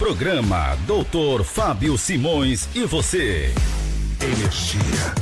Programa Doutor Fábio Simões e você. Energia.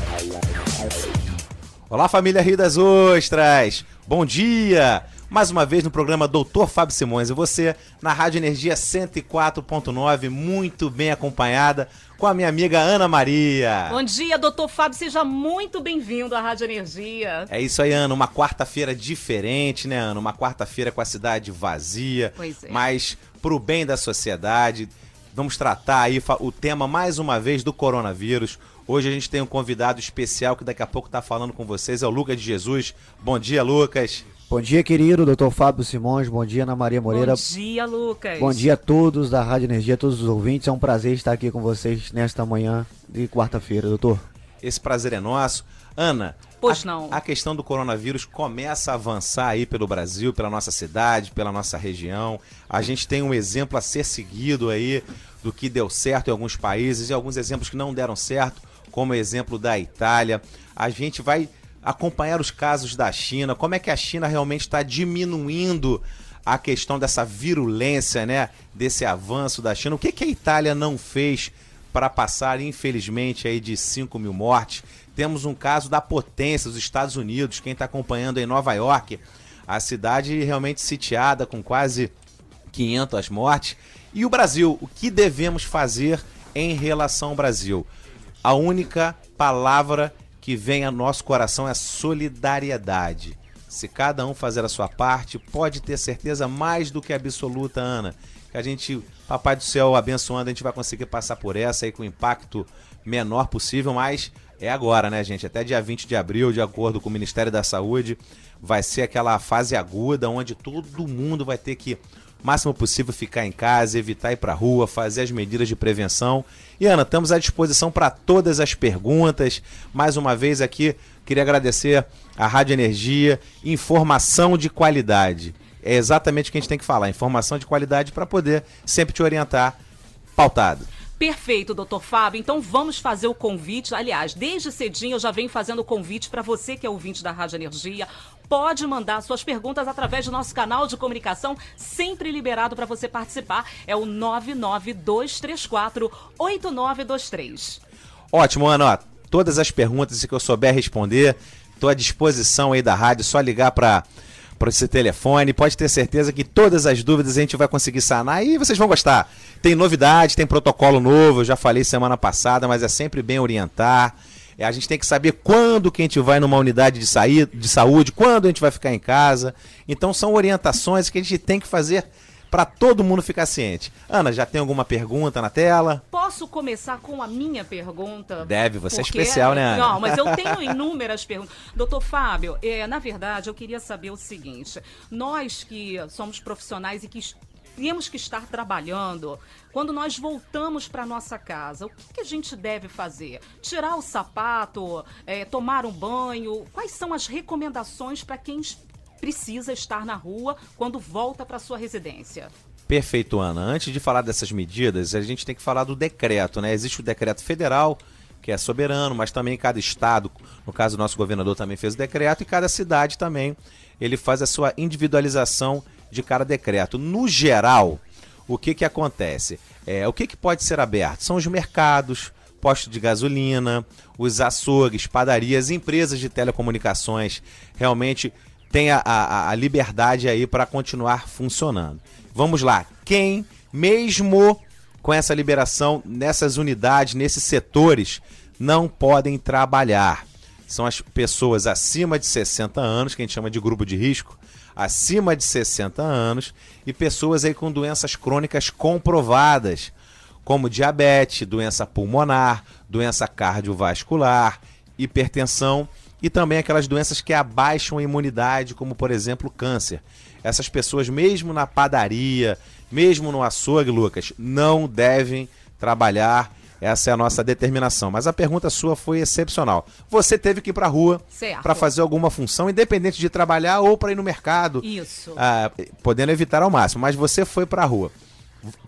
Olá, família Rio das Ostras. Bom dia. Mais uma vez no programa Doutor Fábio Simões e você na Rádio Energia 104.9, muito bem acompanhada com a minha amiga Ana Maria. Bom dia, doutor Fábio, seja muito bem-vindo à Rádio Energia. É isso aí, Ana, uma quarta-feira diferente, né, Ana? Uma quarta-feira com a cidade vazia, Pois é. mas pro bem da sociedade. Vamos tratar aí o tema mais uma vez do coronavírus. Hoje a gente tem um convidado especial que daqui a pouco tá falando com vocês, é o Lucas de Jesus. Bom dia, Lucas. Bom dia, querido doutor Fábio Simões. Bom dia, Ana Maria Moreira. Bom dia, Lucas. Bom dia a todos da Rádio Energia, a todos os ouvintes. É um prazer estar aqui com vocês nesta manhã de quarta-feira, doutor. Esse prazer é nosso. Ana, Pois a, não. a questão do coronavírus começa a avançar aí pelo Brasil, pela nossa cidade, pela nossa região. A gente tem um exemplo a ser seguido aí do que deu certo em alguns países e alguns exemplos que não deram certo, como o exemplo da Itália. A gente vai acompanhar os casos da China, como é que a China realmente está diminuindo a questão dessa virulência, né? Desse avanço da China. O que, que a Itália não fez para passar, infelizmente, aí de 5 mil mortes? Temos um caso da potência dos Estados Unidos, quem está acompanhando em Nova York, a cidade realmente sitiada com quase 500 mortes. E o Brasil, o que devemos fazer em relação ao Brasil? A única palavra que vem ao nosso coração é solidariedade. Se cada um fazer a sua parte, pode ter certeza mais do que absoluta, Ana, que a gente, Papai do Céu abençoando, a gente vai conseguir passar por essa aí com o impacto menor possível, mas é agora, né, gente? Até dia 20 de abril, de acordo com o Ministério da Saúde, vai ser aquela fase aguda onde todo mundo vai ter que máximo possível ficar em casa, evitar ir para rua, fazer as medidas de prevenção. E Ana, estamos à disposição para todas as perguntas. Mais uma vez aqui, queria agradecer a Rádio Energia, informação de qualidade. É exatamente o que a gente tem que falar, informação de qualidade para poder sempre te orientar pautado. Perfeito, doutor Fábio. Então vamos fazer o convite. Aliás, desde cedinho eu já venho fazendo o convite para você que é ouvinte da Rádio Energia. Pode mandar suas perguntas através do nosso canal de comunicação, sempre liberado para você participar. É o 992348923. Ótimo, Ana. Todas as perguntas que eu souber responder, estou à disposição aí da rádio, só ligar para para esse telefone. Pode ter certeza que todas as dúvidas a gente vai conseguir sanar e vocês vão gostar. Tem novidade, tem protocolo novo, eu já falei semana passada, mas é sempre bem orientar. É, a gente tem que saber quando que a gente vai numa unidade de, sair, de saúde, quando a gente vai ficar em casa. Então são orientações que a gente tem que fazer para todo mundo ficar ciente. Ana, já tem alguma pergunta na tela? Posso começar com a minha pergunta? Deve, você é Porque- especial, né, Ana? Não, mas eu tenho inúmeras perguntas. Doutor Fábio, é, na verdade, eu queria saber o seguinte: nós que somos profissionais e que temos que estar trabalhando, quando nós voltamos para nossa casa, o que, a gente deve fazer? Tirar o sapato, é, tomar um banho? Quais são as recomendações para quem precisa estar na rua quando volta para sua residência? Perfeito, Ana. Antes de falar dessas medidas, a gente tem que falar do decreto, né? Existe o decreto federal, que é soberano, mas também cada estado, no caso o nosso governador também fez o decreto, e cada cidade também, ele faz a sua individualização de cada decreto. No geral, o que que acontece? É, o que que pode ser aberto? São os mercados, postos de gasolina, os açougues, padarias, empresas de telecomunicações, realmente tem a, a, a liberdade aí para continuar funcionando. Vamos lá, quem, mesmo com essa liberação nessas unidades, nesses setores, não podem trabalhar? São as pessoas acima de 60 anos, que a gente chama de grupo de risco, acima de 60 anos, e pessoas aí com doenças crônicas comprovadas, como diabetes, doença pulmonar, doença cardiovascular, hipertensão e também aquelas doenças que abaixam a imunidade, como por exemplo câncer. Essas pessoas, mesmo na padaria, mesmo no açougue, Lucas, não devem trabalhar. Essa é a nossa determinação. Mas a pergunta sua foi excepcional. Você teve que ir para a rua para fazer alguma função, independente de trabalhar ou para ir no mercado, Isso. ah, podendo evitar ao máximo. Mas você foi para a rua.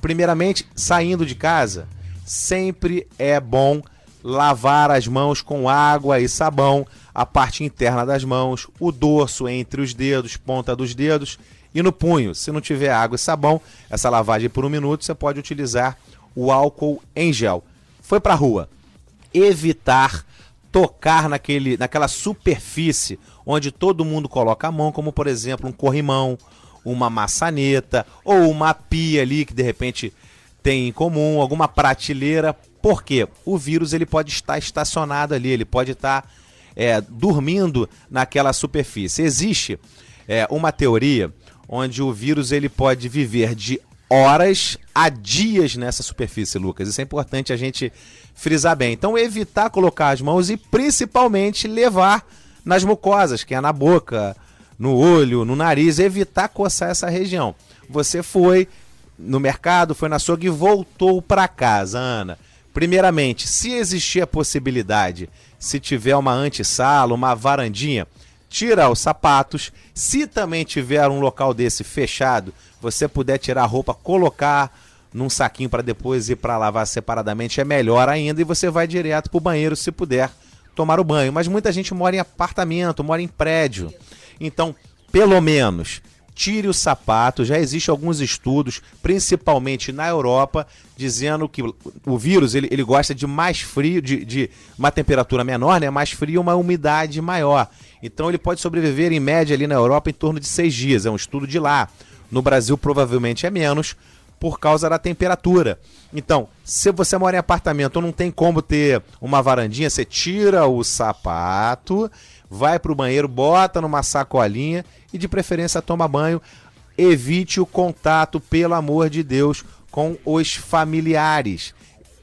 Primeiramente, saindo de casa, sempre é bom lavar as mãos com água e sabão, a parte interna das mãos, o dorso entre os dedos, ponta dos dedos e no punho. Se não tiver água e sabão, essa lavagem por um minuto, você pode utilizar o álcool em gel. Foi para a rua. Evitar tocar naquele, naquela superfície onde todo mundo coloca a mão, como por exemplo um corrimão, uma maçaneta ou uma pia ali que de repente tem em comum, alguma prateleira. Por quê? O vírus ele pode estar estacionado ali, ele pode estar é, dormindo naquela superfície. Existe é, uma teoria onde o vírus ele pode viver de horas a dias nessa superfície, Lucas. Isso é importante a gente frisar bem. Então, evitar colocar as mãos e principalmente levar nas mucosas, que é na boca, no olho, no nariz, evitar coçar essa região. Você foi no mercado, foi na açougue e voltou para casa, Ana. Primeiramente, se existir a possibilidade, se tiver uma antessala, uma varandinha, tira os sapatos. Se também tiver um local desse fechado, você puder tirar a roupa, colocar num saquinho para depois ir para lavar separadamente, é melhor ainda e você vai direto para o banheiro se puder tomar o banho. Mas muita gente mora em apartamento, mora em prédio. Então, pelo menos, tire o sapato. Já existem alguns estudos, principalmente na Europa, dizendo que o vírus ele, ele gosta de mais frio, de, de uma temperatura menor, né? mais frio uma umidade maior. Então ele pode sobreviver em média ali na Europa em torno de seis dias. É um estudo de lá. No Brasil provavelmente é menos por causa da temperatura. Então, se você mora em apartamento, não tem como ter uma varandinha, você tira o sapato, vai para o banheiro, bota numa sacolinha e de preferência toma banho. Evite o contato, pelo amor de Deus, com os familiares,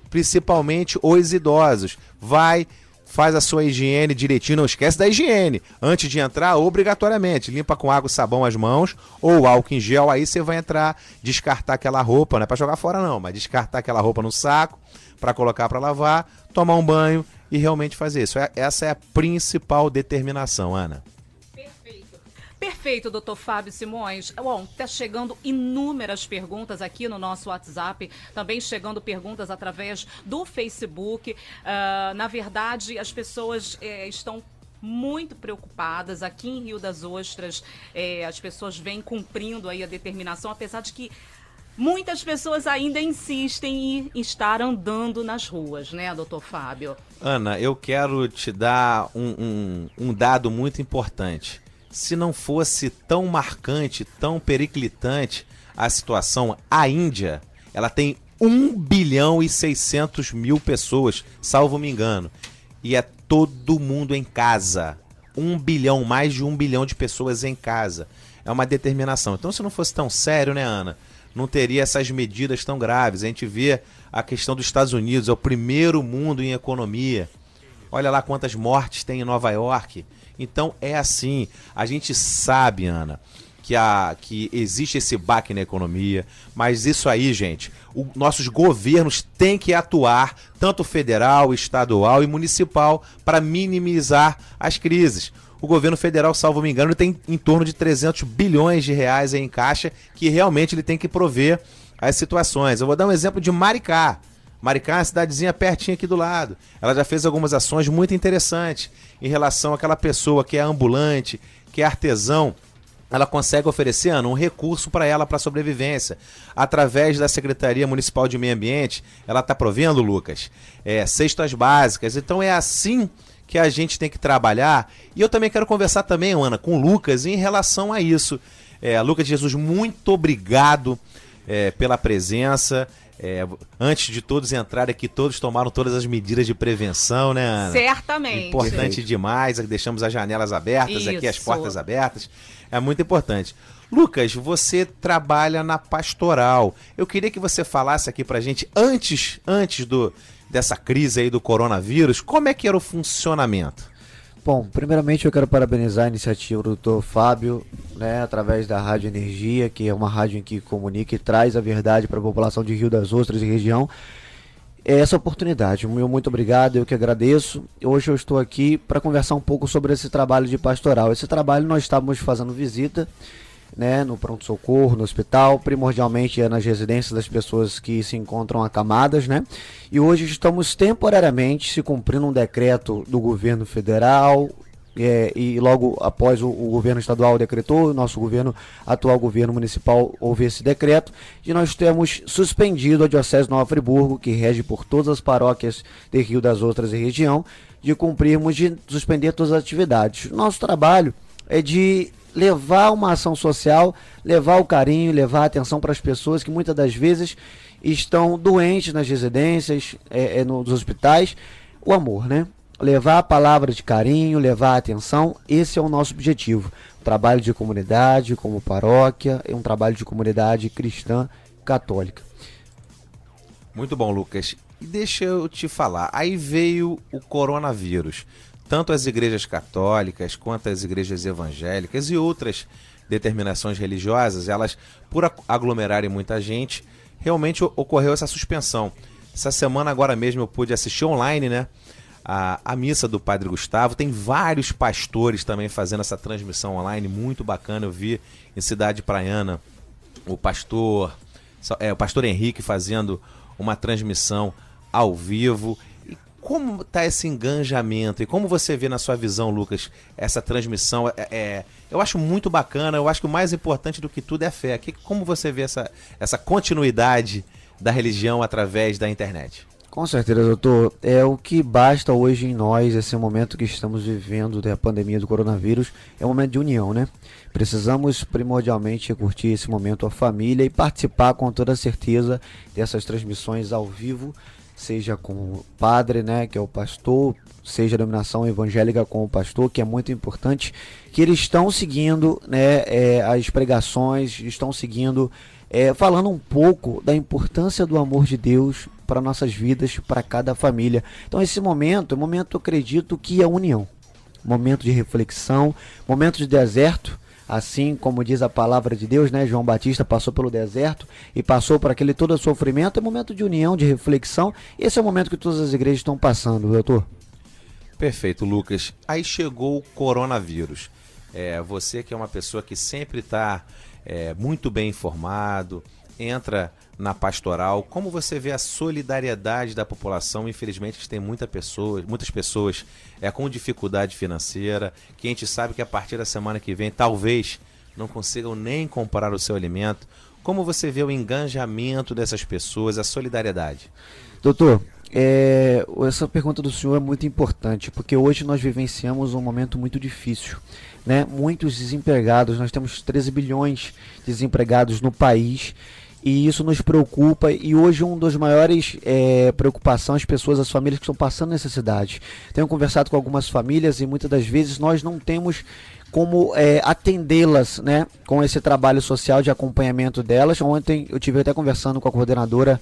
principalmente os idosos. Vai faz a sua higiene direitinho, não esquece da higiene. Antes de entrar, obrigatoriamente, limpa com água e sabão as mãos ou álcool em gel, aí você vai entrar, descartar aquela roupa, não é para jogar fora não, mas descartar aquela roupa no saco para colocar para lavar, tomar um banho e realmente fazer isso. É, essa é a principal determinação, Ana. Perfeito, doutor Fábio Simões. Bom, está chegando inúmeras perguntas aqui no nosso WhatsApp, também chegando perguntas através do Facebook. Uh, na verdade, as pessoas eh, estão muito preocupadas. Aqui em Rio das Ostras, eh, as pessoas vêm cumprindo aí a determinação, apesar de que muitas pessoas ainda insistem em estar andando nas ruas, né, doutor Fábio? Ana, eu quero te dar um, um, um dado muito importante se não fosse tão marcante, tão periclitante a situação, a Índia, ela tem 1 bilhão e 600 mil pessoas, salvo me engano. E é todo mundo em casa. 1 bilhão, mais de 1 bilhão de pessoas em casa. É uma determinação. Então, se não fosse tão sério, né, Ana? Não teria essas medidas tão graves. A gente vê a questão dos Estados Unidos, é o primeiro mundo em economia. Olha lá quantas mortes tem em Nova York. Então é assim. A gente sabe, Ana, que, a, que existe esse baque na economia, mas isso aí, gente, o, nossos governos têm que atuar, tanto federal, estadual e municipal, para minimizar as crises. O governo federal, salvo me engano, tem em torno de 300 bilhões de reais em caixa que realmente ele tem que prover as situações. Eu vou dar um exemplo de Maricá. Maricá é uma cidadezinha pertinho aqui do lado. Ela já fez algumas ações muito interessantes em relação àquela pessoa que é ambulante, que é artesão. Ela consegue oferecer Ana, um recurso para ela para sobrevivência. Através da Secretaria Municipal de Meio Ambiente, ela está provendo, Lucas, é, cestas básicas. Então é assim que a gente tem que trabalhar. E eu também quero conversar também, Ana, com o Lucas em relação a isso. É, Lucas Jesus, muito obrigado é, pela presença. É, antes de todos entrarem aqui, todos tomaram todas as medidas de prevenção, né, Ana? Certamente. Importante demais. Deixamos as janelas abertas, Isso. aqui as portas abertas. É muito importante. Lucas, você trabalha na pastoral. Eu queria que você falasse aqui pra gente, antes, antes do, dessa crise aí do coronavírus, como é que era o funcionamento? Bom, primeiramente eu quero parabenizar a iniciativa do doutor Fábio, né, através da Rádio Energia, que é uma rádio que comunica e traz a verdade para a população de Rio das Ostras e região. É essa oportunidade, meu muito obrigado, eu que agradeço. Hoje eu estou aqui para conversar um pouco sobre esse trabalho de pastoral. Esse trabalho nós estávamos fazendo visita né, no pronto-socorro, no hospital, primordialmente é nas residências das pessoas que se encontram acamadas, né? E hoje estamos temporariamente se cumprindo um decreto do governo federal, é, e logo após o, o, governo estadual decretou, o nosso governo, atual governo municipal, houve esse decreto, e nós temos suspendido a Diocese Nova Friburgo, que rege por todas as paróquias de Rio das Ostras e região, de cumprirmos, de suspender todas as atividades. Nosso trabalho é de levar uma ação social, levar o carinho, levar a atenção para as pessoas que muitas das vezes estão doentes nas residências, é, é, nos hospitais. O amor, né? Levar a palavra de carinho, levar a atenção, esse é o nosso objetivo. Trabalho de comunidade, como paróquia, é um trabalho de comunidade cristã católica. Muito bom, Lucas. E deixa eu te falar, aí veio o coronavírus tanto as igrejas católicas quanto as igrejas evangélicas e outras determinações religiosas, elas, por aglomerarem muita gente, realmente ocorreu essa suspensão. Essa semana, agora mesmo, eu pude assistir online, né? A, a missa do Padre Gustavo. Tem vários pastores também fazendo essa transmissão online, muito bacana. Eu vi em Cidade Praiana o pastor, é, o pastor Henrique fazendo uma transmissão ao vivo como está esse engajamento e como você vê na sua visão, Lucas, essa transmissão? É, é, eu acho muito bacana, eu acho que o mais importante do que tudo é a fé. Que, como você vê essa, essa continuidade da religião através da internet? Com certeza, doutor. É o que basta hoje em nós, esse momento que estamos vivendo da pandemia do coronavírus, é um momento de união, né? Precisamos primordialmente curtir esse momento a família e participar com toda certeza dessas transmissões ao vivo seja com o padre, né, que é o pastor, seja a dominação evangélica com o pastor, que é muito importante, que eles estão seguindo né, é, as pregações, estão seguindo, é, falando um pouco da importância do amor de Deus para nossas vidas, para cada família. Então esse momento é um momento, acredito, que é união, momento de reflexão, momento de deserto, assim como diz a palavra de Deus, né? João Batista passou pelo deserto e passou por aquele todo sofrimento. É momento de união, de reflexão. Esse é o momento que todas as igrejas estão passando, doutor. Perfeito, Lucas. Aí chegou o coronavírus. É, você que é uma pessoa que sempre está é, muito bem informado, entra na pastoral, como você vê a solidariedade da população? Infelizmente, tem muita pessoa, muitas pessoas é, com dificuldade financeira, que a gente sabe que a partir da semana que vem talvez não consigam nem comprar o seu alimento. Como você vê o engajamento dessas pessoas, a solidariedade? Doutor, é, essa pergunta do senhor é muito importante, porque hoje nós vivenciamos um momento muito difícil. Né? Muitos desempregados, nós temos 13 bilhões de desempregados no país e isso nos preocupa e hoje um dos maiores é, preocupações as pessoas, as famílias que estão passando necessidade. Tenho conversado com algumas famílias e muitas das vezes nós não temos como é, atendê-las, né, com esse trabalho social de acompanhamento delas. Ontem eu tive até conversando com a coordenadora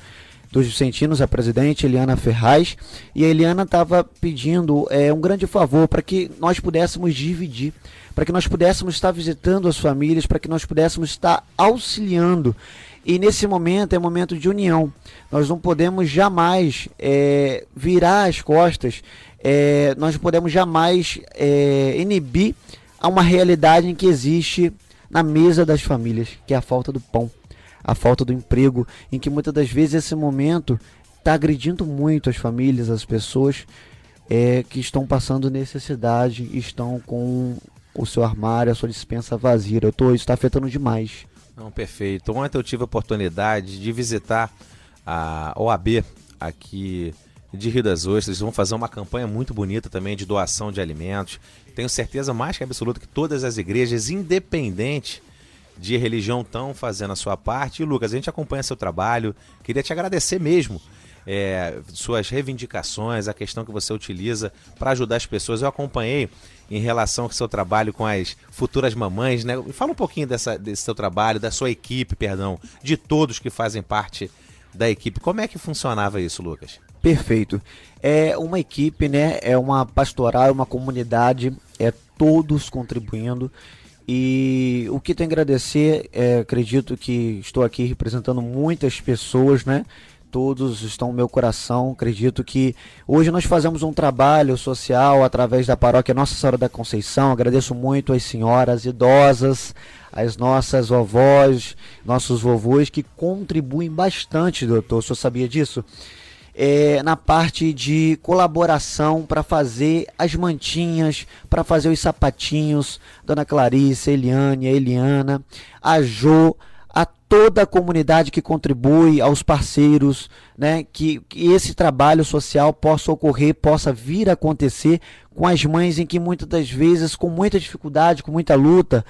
dos Vicentinos, a presidente Eliana Ferraz, e a Eliana estava pedindo é, um grande favor para que nós pudéssemos dividir, para que nós pudéssemos estar visitando as famílias, para que nós pudéssemos estar auxiliando e nesse momento é momento de união. Nós não podemos jamais é, virar as costas, é, nós não podemos jamais é, inibir a uma realidade que existe na mesa das famílias, que é a falta do pão, a falta do emprego, em que muitas das vezes esse momento está agredindo muito as famílias, as pessoas é, que estão passando necessidade, estão com o seu armário, a sua dispensa vazia. Eu tô, isso está afetando demais. Não, perfeito. Ontem eu tive a oportunidade de visitar a OAB aqui de Rio das Ostras. Eles vão fazer uma campanha muito bonita também de doação de alimentos. Tenho certeza mais que absoluta que todas as igrejas, independente de religião, estão fazendo a sua parte. E Lucas, a gente acompanha seu trabalho. Queria te agradecer mesmo é, suas reivindicações, a questão que você utiliza para ajudar as pessoas. Eu acompanhei em relação ao seu trabalho com as futuras mamães, né? Fala um pouquinho dessa, desse seu trabalho, da sua equipe, perdão, de todos que fazem parte da equipe. Como é que funcionava isso, Lucas? Perfeito. É uma equipe, né? É uma pastoral, é uma comunidade, é todos contribuindo. E o que tenho a agradecer, é, acredito que estou aqui representando muitas pessoas, né? Todos estão no meu coração. Acredito que hoje nós fazemos um trabalho social através da paróquia Nossa Senhora da Conceição. Agradeço muito às senhoras idosas, às nossas vovós, nossos vovôs que contribuem bastante, doutor. O senhor sabia disso? é, na parte de colaboração para fazer as mantinhas, para fazer os sapatinhos, Dona Clarice, Eliane, Eliana, a Jo, a toda a comunidade que contribui, aos parceiros, né, que, que esse trabalho social possa ocorrer, possa vir a acontecer com as mães em que muitas das vezes, com muita dificuldade, com muita luta,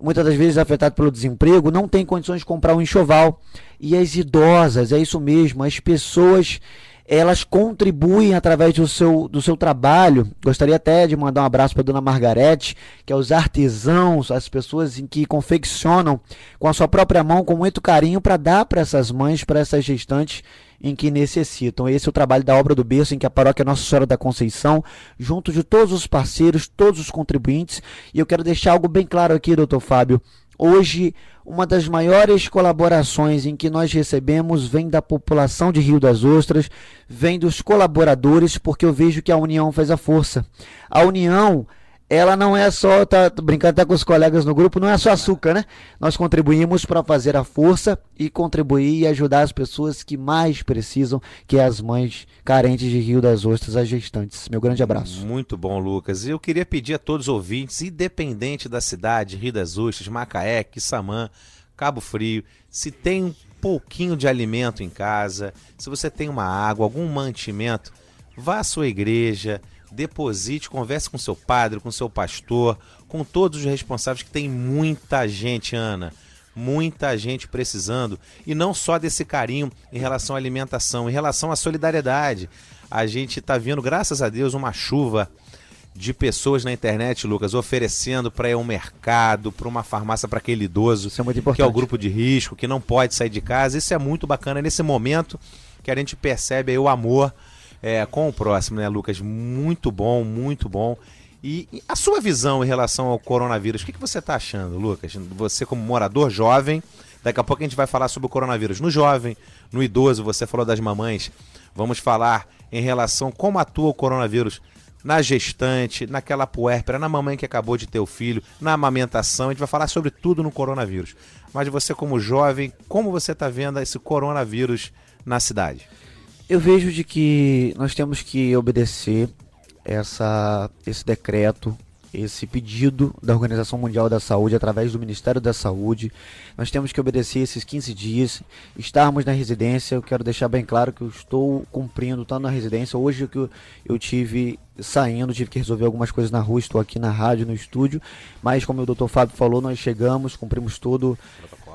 muitas das vezes afetado pelo desemprego, não tem condições de comprar um enxoval. E as idosas, é isso mesmo, as pessoas elas contribuem através do seu, do seu trabalho. Gostaria até de mandar um abraço para a dona Margarete, que é os artesãos, as pessoas em que confeccionam com a sua própria mão, com muito carinho, para dar para essas mães, para essas gestantes em que necessitam. Esse é o trabalho da obra do berço, em que a paróquia Nossa Senhora da Conceição, junto de todos os parceiros, todos os contribuintes, e eu quero deixar algo bem claro aqui, doutor Fábio. Hoje, uma das maiores colaborações em que nós recebemos vem da população de Rio das Ostras, vem dos colaboradores, porque eu vejo que a união faz a força. A união ela não é só, tá brincando até com os colegas no grupo, não é só açúcar, né? Nós contribuímos para fazer a força e contribuir e ajudar as pessoas que mais precisam, que é as mães carentes de Rio das Ostras, as gestantes. Meu grande abraço. Muito bom, Lucas. Eu queria pedir a todos os ouvintes, independente da cidade, Rio das Ostras, Macaé, Quissamã, Cabo Frio, se tem um pouquinho de alimento em casa, se você tem uma água, algum mantimento, vá à sua igreja, deposite, converse com seu padre, com seu pastor, com todos os responsáveis, que tem muita gente, Ana. Muita gente precisando. E não só desse carinho em relação à alimentação, em relação à solidariedade. A gente está vendo, graças a Deus, uma chuva de pessoas na internet, Lucas, oferecendo para ir um mercado, para uma farmácia para aquele idoso, Isso é que é o grupo de risco, que não pode sair de casa. Isso é muito bacana nesse momento que a gente percebe aí o amor é, com o próximo, né, Lucas? Muito bom, muito bom. E, e a sua visão em relação ao coronavírus, o que, que você está achando, Lucas? Você como morador jovem, daqui a pouco a gente vai falar sobre o coronavírus no jovem, no idoso, você falou das mamães. Vamos falar em relação como atua o coronavírus na gestante, naquela puérpera, na mamãe que acabou de ter o filho, na amamentação. A gente vai falar sobre tudo no coronavírus. Mas você, como jovem, como você está vendo esse coronavírus na cidade? Eu vejo de que nós temos que obedecer essa, esse decreto, esse pedido da Organização Mundial da Saúde através do Ministério da Saúde. Nós temos que obedecer esses 15 dias, estarmos na residência. Eu quero deixar bem claro que eu estou cumprindo, tanto na residência. Hoje que eu, eu tive saindo, tive que resolver algumas coisas na rua, estou aqui na rádio, no estúdio. Mas como o doutor Fábio falou, nós chegamos, cumprimos tudo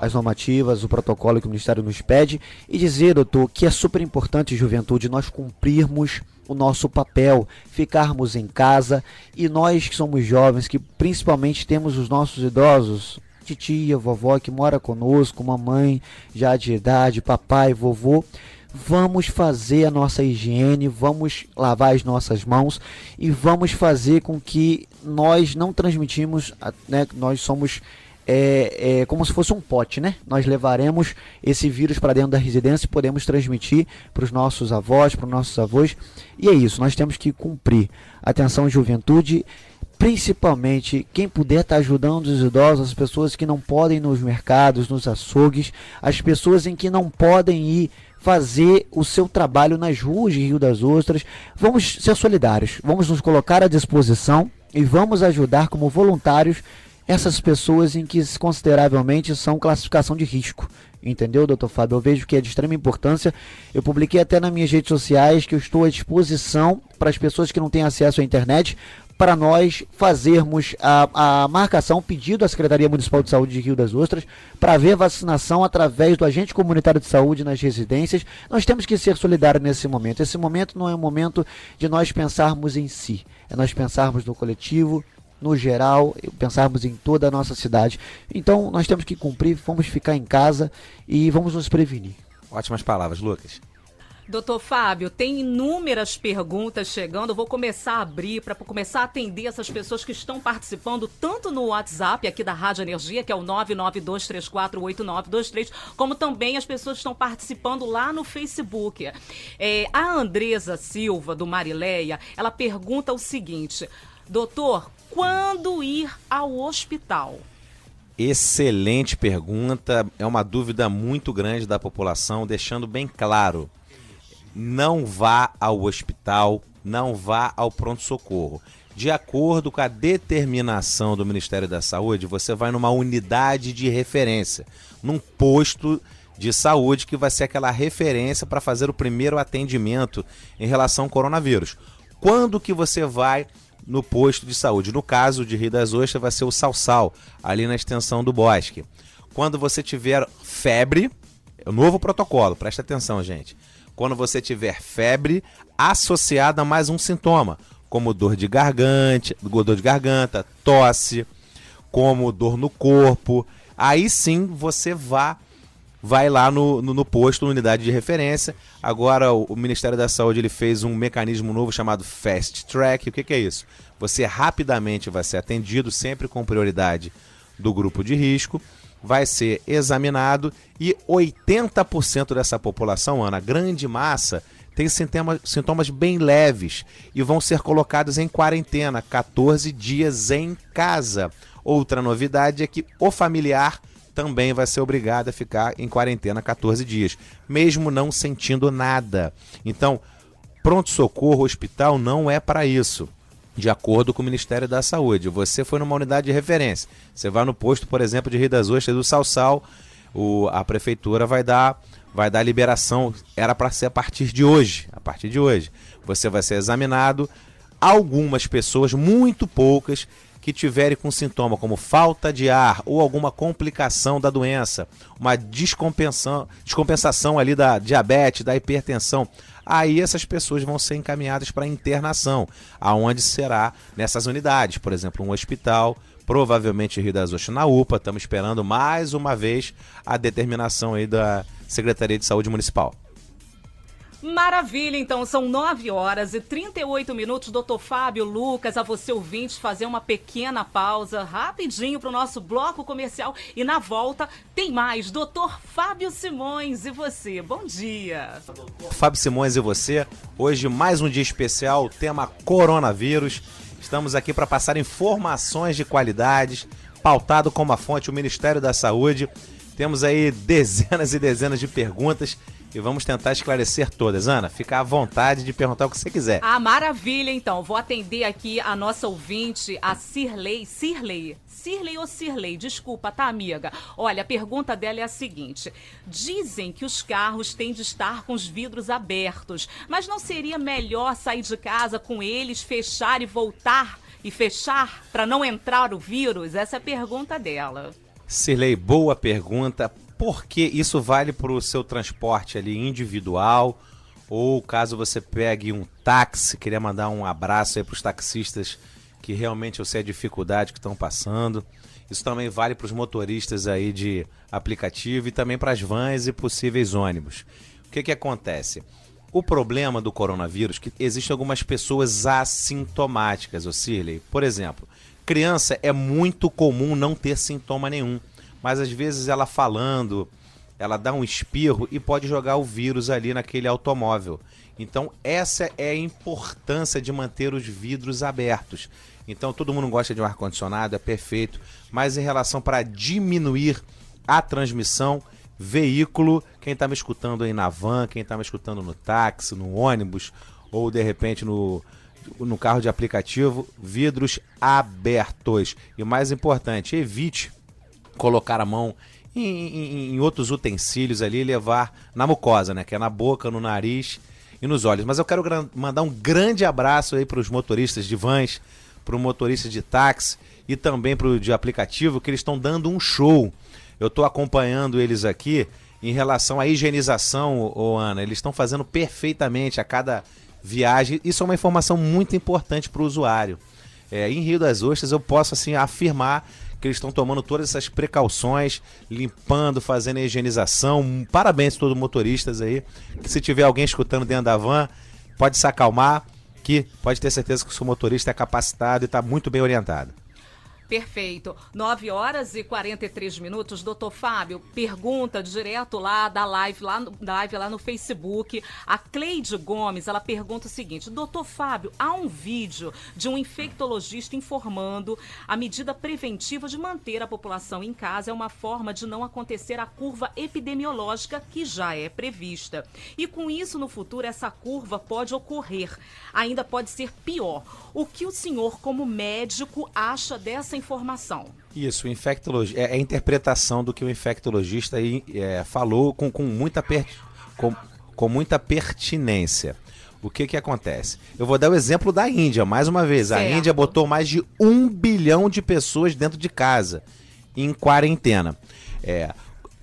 as normativas, o protocolo que o Ministério nos pede e dizer, doutor, que é super importante, juventude, nós cumprirmos o nosso papel, ficarmos em casa e nós que somos jovens, que principalmente temos os nossos idosos, titia, vovó que mora conosco, mamãe já de idade, papai, vovô, vamos fazer a nossa higiene, vamos lavar as nossas mãos e vamos fazer com que nós não transmitimos, né, nós somos é, é, como se fosse um pote, né? Nós levaremos esse vírus para dentro da residência e podemos transmitir para os nossos avós, para os nossos avós. E é isso, nós temos que cumprir. Atenção, juventude, principalmente quem puder estar tá ajudando os idosos, as pessoas que não podem ir nos mercados, nos açougues, as pessoas em que não podem ir fazer o seu trabalho nas ruas de Rio das Ostras. Vamos ser solidários, vamos nos colocar à disposição e vamos ajudar como voluntários essas pessoas em que consideravelmente são classificação de risco. Entendeu, doutor Fábio? Eu vejo que é de extrema importância. Eu publiquei até nas minhas redes sociais que eu estou à disposição para as pessoas que não têm acesso à internet para nós fazermos a, a marcação, pedido à Secretaria Municipal de Saúde de Rio das Ostras, para ver vacinação através do agente comunitário de saúde nas residências. Nós temos que ser solidários nesse momento. Esse momento não é um momento de nós pensarmos em si, é nós pensarmos no coletivo, no geral, pensarmos em toda a nossa cidade. Então, nós temos que cumprir, vamos ficar em casa e vamos nos prevenir. Ótimas palavras, Lucas. Doutor Fábio, tem inúmeras perguntas chegando. Eu vou começar a abrir para começar a atender essas pessoas que estão participando, tanto no WhatsApp aqui da Rádio Energia, que é o 992348923, como também as pessoas que estão participando lá no Facebook. É, a Andresa Silva, do Marileia, ela pergunta o seguinte: Doutor, quando ir ao hospital? Excelente pergunta. É uma dúvida muito grande da população, deixando bem claro. não vá ao hospital, não vá ao pronto-socorro. De acordo com a determinação do Ministério da Saúde, você vai numa unidade de referência, num posto de saúde que vai ser aquela referência para fazer o primeiro atendimento em relação ao coronavírus. Quando que você vai no posto de saúde? No caso de Rio das Ostras, vai ser o Salsal, ali na extensão do bosque. Quando você tiver febre, é o novo protocolo, presta atenção, gente. Quando você tiver febre associada a mais um sintoma, como dor de garganta, dor de garganta, tosse, como dor no corpo, aí sim você vá vai lá no, no, no, posto, na unidade de referência. Agora o, o, Ministério da Saúde ele fez um mecanismo novo chamado Fast Track. O que, que, é isso? Você rapidamente vai ser atendido, sempre com prioridade do grupo de risco, vai ser examinado e 80% dessa população, Ana, grande massa, tem sintomas, sintomas bem leves e vão ser colocados em quarentena, 14 dias em casa. Outra novidade é que o familiar também vai ser obrigado a ficar em quarentena 14 dias, mesmo não sentindo nada. Então, pronto-socorro, hospital não é para isso. De acordo com o Ministério da Saúde, você foi numa unidade de referência. Você vai no posto, por exemplo, de Rio das Ostras do Salsal, o, a prefeitura vai dar vai dar liberação, era para ser a partir de hoje, a partir de hoje. Você vai ser examinado, algumas pessoas, muito poucas, que tiverem com sintoma como falta de ar ou alguma complicação da doença, uma descompensação, descompensação ali da diabetes, da hipertensão, aí essas pessoas vão ser encaminhadas para internação, aonde será nessas unidades, por exemplo, um hospital, provavelmente Rio das Ostras na UPA, estamos esperando mais uma vez a determinação aí da Secretaria de Saúde Municipal. Maravilha, então são 9 horas e 38 minutos. Doutor Fábio, Lucas, a você ouvinte, fazer uma pequena pausa rapidinho para o nosso bloco comercial e na volta tem mais. Doutor Fábio Simões e você, bom dia. Fábio Simões e você, hoje mais um dia especial, tema coronavírus. Estamos aqui para passar informações de qualidades, pautado como a fonte o Ministério da Saúde. Temos aí dezenas e dezenas de perguntas e vamos tentar esclarecer todas. Ana, fica à vontade de perguntar o que você quiser. Ah, maravilha, então. Vou atender aqui a nossa ouvinte, a Cirlei. Cirlei. Cirlei ou Cirlei? Desculpa, tá, amiga? Olha, a pergunta dela é a seguinte: dizem que os carros têm de estar com os vidros abertos, mas não seria melhor sair de casa com eles, fechar e voltar e fechar para não entrar o vírus? Essa é a pergunta dela. Cirlei, boa pergunta porque isso vale para o seu transporte ali individual ou caso você pegue um táxi, queria mandar um abraço aí para os taxistas que realmente eu sei a dificuldade que estão passando. Isso também vale para os motoristas aí de aplicativo e também para as vans e possíveis ônibus. O que, que acontece? O problema do coronavírus é que existem algumas pessoas assintomáticas, o Cirley. Por exemplo, criança é muito comum não ter sintoma nenhum mas às vezes ela falando, ela dá um espirro e pode jogar o vírus ali naquele automóvel. Então, essa é a importância de manter os vidros abertos. Então, todo mundo gosta de um ar-condicionado, é perfeito, mas em relação para diminuir a transmissão, veículo, quem está me escutando aí na van, quem está me escutando no táxi, no ônibus ou de repente no, no carro de aplicativo, vidros abertos. E o mais importante, evite colocar a mão em, em, em, outros utensílios ali e levar na mucosa, né? Que é na boca, no nariz e nos olhos. Mas eu quero mandar um grande abraço aí para os motoristas de vans, para o motorista de táxi e também para o de aplicativo, que eles estão dando um show. Eu estou acompanhando eles aqui em relação à higienização, ô Ana. Eles estão fazendo perfeitamente a cada viagem. Isso é uma informação muito importante para o usuário. É, em Rio das Ostras eu posso assim afirmar que eles estão tomando todas essas precauções, limpando, fazendo a higienização. Parabéns a todos os motoristas aí. Que se tiver alguém escutando dentro da van, pode se acalmar, que pode ter certeza que o seu motorista é capacitado e está muito bem orientado. Perfeito. 9 horas e 43 minutos. Doutor Fábio, pergunta direto lá da live, lá no, live lá no Facebook. A Cleide Gomes, ela pergunta o seguinte: Doutor Fábio, há um vídeo de um infectologista informando a medida preventiva de manter a população em casa é uma forma de não acontecer a curva epidemiológica que já é prevista. E com isso, no futuro, essa curva pode ocorrer. Ainda pode ser pior. O que o senhor, como médico, acha dessa informação. Isso, o infectologista, é, é a interpretação do que o infectologista aí, é, falou com, com, muita per, com, com muita pertinência. O que que acontece? Eu vou dar o exemplo da Índia, mais uma vez. Certo. A Índia botou mais de um bilhão de pessoas dentro de casa, em quarentena. É,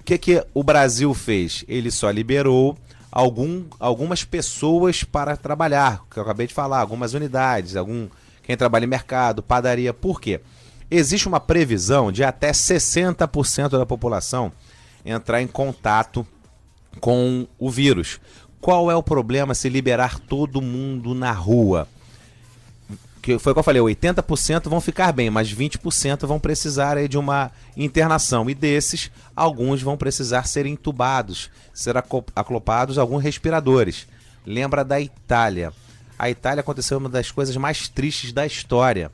o que que o Brasil fez? Ele só liberou algum, algumas pessoas para trabalhar, que eu acabei de falar, algumas unidades, algum quem trabalha em mercado, padaria. Por quê? Existe uma previsão de até 60% da população entrar em contato com o vírus. Qual é o problema se liberar todo mundo na rua? Que foi o que eu falei, 80% vão ficar bem, mas 20% vão precisar aí, de uma internação. E desses, alguns vão precisar ser entubados, ser aclopados alguns respiradores. Lembra da Itália. A Itália aconteceu uma das coisas mais tristes da história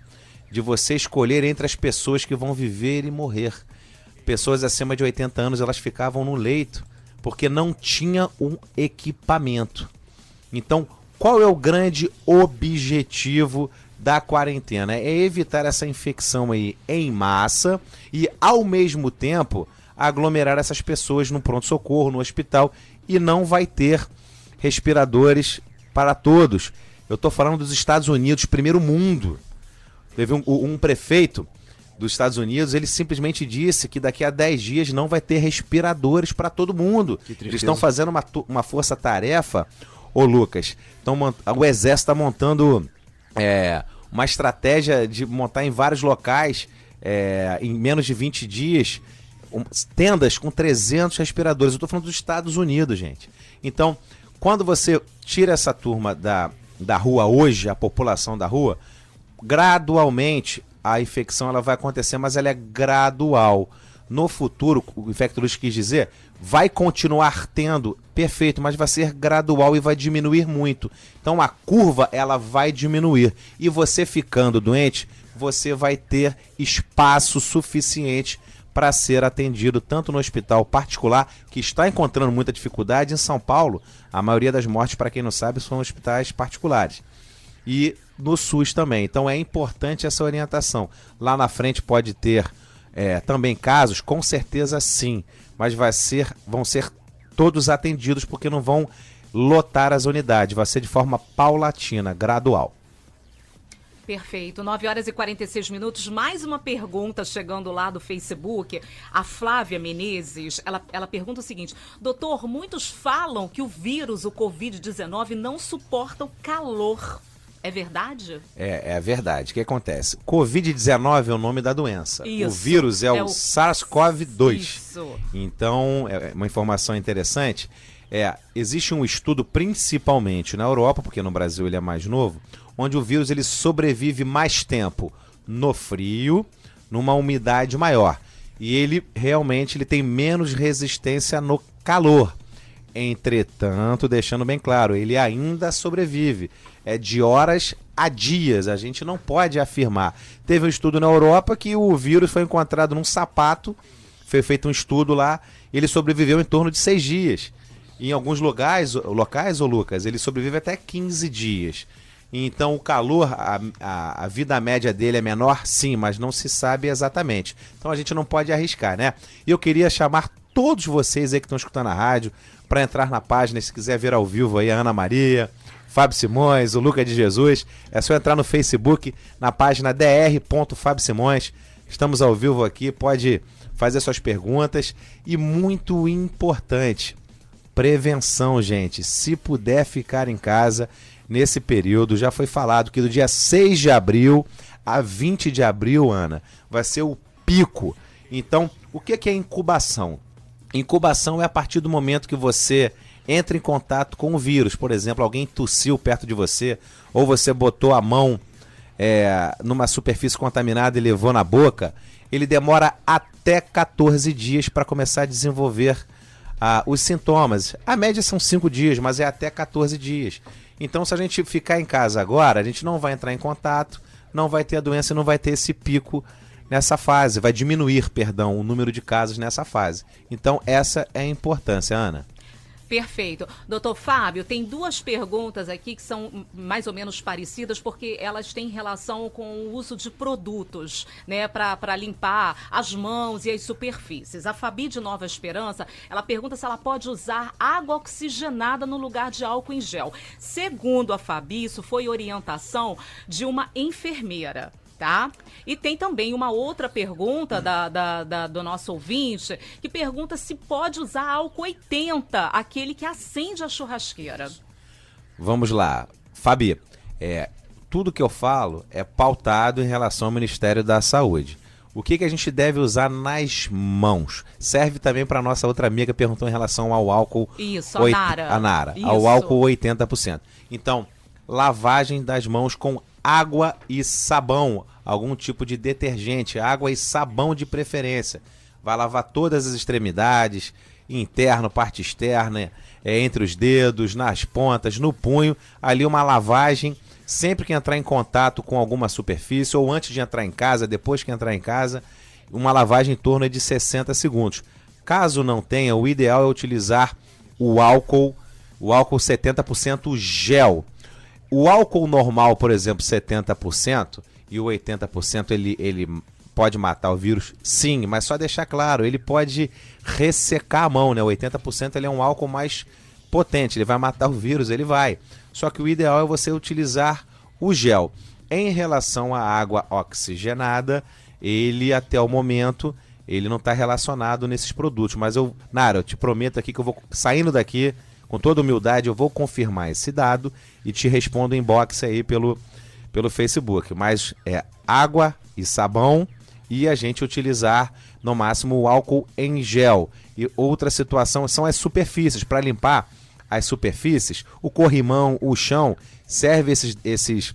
de você escolher entre as pessoas que vão viver e morrer. Pessoas acima de 80 anos, elas ficavam no leito porque não tinha um equipamento. Então, qual é o grande objetivo da quarentena? É evitar essa infecção aí em massa e, ao mesmo tempo, aglomerar essas pessoas no pronto-socorro, no hospital e não vai ter respiradores para todos. Eu estou falando dos Estados Unidos, primeiro mundo. Teve um, um prefeito dos Estados Unidos, ele simplesmente disse que daqui a 10 dias não vai ter respiradores para todo mundo. Eles estão fazendo uma, uma força-tarefa, ô Lucas. Então, o Exército está montando é, uma estratégia de montar em vários locais, é, em menos de 20 dias, um, tendas com 300 respiradores. Eu estou falando dos Estados Unidos, gente. Então, quando você tira essa turma da, da rua hoje, a população da rua, gradualmente a infecção ela vai acontecer, mas ela é gradual. No futuro, o infectologista quis dizer, vai continuar tendo, perfeito, mas vai ser gradual e vai diminuir muito. Então a curva ela vai diminuir e você ficando doente, você vai ter espaço suficiente para ser atendido tanto no hospital particular, que está encontrando muita dificuldade em São Paulo. A maioria das mortes, para quem não sabe, são hospitais particulares e no SUS também. Então é importante essa orientação. Lá na frente pode ter é, também casos, com certeza sim, mas vai ser, vão ser todos atendidos porque não vão lotar as unidades, vai ser de forma paulatina, gradual. Perfeito. 9 horas e 46 minutos. Mais uma pergunta chegando lá do Facebook. A Flávia Menezes, ela, ela pergunta o seguinte: Doutor, muitos falam que o vírus, o Covid-19, não suporta o calor. É verdade? É, é verdade. O que acontece? Covid-19 é o nome da doença. Isso. O vírus é, é o, o... SARS-CoV-2. Isso. Então, é uma informação interessante. É, existe um estudo principalmente na Europa, porque no Brasil ele é mais novo, onde o vírus ele sobrevive mais tempo no frio, numa umidade maior. E ele realmente ele tem menos resistência no calor. Entretanto, deixando bem claro, ele ainda sobrevive. É de horas a dias, a gente não pode afirmar. Teve um estudo na Europa que o vírus foi encontrado num sapato, foi feito um estudo lá, ele sobreviveu em torno de seis dias. Em alguns locais, locais, ô Lucas, ele sobrevive até 15 dias. Então o calor, a, a, a, vida média dele é menor, sim, mas não se sabe exatamente. Então a gente não pode arriscar, né? E eu queria chamar todos vocês aí que estão escutando a rádio para entrar na página, se quiser ver ao vivo aí a Ana Maria, Fábio Simões, o Lucas de Jesus, é só entrar no Facebook, na página dr.fábio Simões. Estamos ao vivo aqui, pode fazer suas perguntas e muito importante, prevenção, gente. Se puder ficar em casa nesse período, já foi falado que do dia 6 de abril a 20 de abril, Ana, vai ser o pico. Então, o que é incubação? Incubação é a partir do momento que você entra em contato com o vírus. Por exemplo, alguém tossiu perto de você, ou você botou a mão é, numa superfície contaminada e levou na boca, ele demora até 14 dias para começar a desenvolver ah, os sintomas. A média são 5 dias, mas é até 14 dias. Então, se a gente ficar em casa agora, a gente não vai entrar em contato, não vai ter a doença não vai ter esse pico nessa fase, vai diminuir, perdão, o número de casos nessa fase. Então, essa é a importância, Ana. Perfeito. Doutor Fábio, tem duas perguntas aqui que são mais ou menos parecidas, porque elas têm relação com o uso de produtos, né, para limpar as mãos e as superfícies. A Fabi de Nova Esperança, ela pergunta se ela pode usar água oxigenada no lugar de álcool em gel. Segundo a Fabi, isso foi orientação de uma enfermeira tá? E tem também uma outra pergunta da, da, da, do nosso ouvinte, que pergunta se pode usar álcool 80, aquele que acende a churrasqueira. Vamos lá. Fabi, é, tudo que eu falo é pautado em relação ao Ministério da Saúde. O que, que a gente deve usar nas mãos? Serve também para nossa outra amiga perguntou em relação ao álcool. Isso, a Nara. A Nara, Isso. ao álcool 80%. Então, lavagem das mãos com água e sabão algum tipo de detergente, água e sabão de preferência. Vai lavar todas as extremidades, interno, parte externa, é, entre os dedos, nas pontas, no punho. Ali uma lavagem sempre que entrar em contato com alguma superfície ou antes de entrar em casa, depois que entrar em casa, uma lavagem em torno de 60 segundos. Caso não tenha, o ideal é utilizar o álcool, o álcool 70% gel. O álcool normal, por exemplo, 70%, e o 80% ele, ele pode matar o vírus? Sim, mas só deixar claro, ele pode ressecar a mão, né? O 80% ele é um álcool mais potente, ele vai matar o vírus, ele vai. Só que o ideal é você utilizar o gel. Em relação à água oxigenada, ele até o momento ele não está relacionado nesses produtos. Mas eu, Nara, eu te prometo aqui que eu vou saindo daqui com toda humildade, eu vou confirmar esse dado e te respondo em box aí pelo pelo Facebook, mas é água e sabão e a gente utilizar no máximo o álcool em gel. E outra situação são as superfícies. Para limpar as superfícies, o corrimão, o chão, serve esses, esses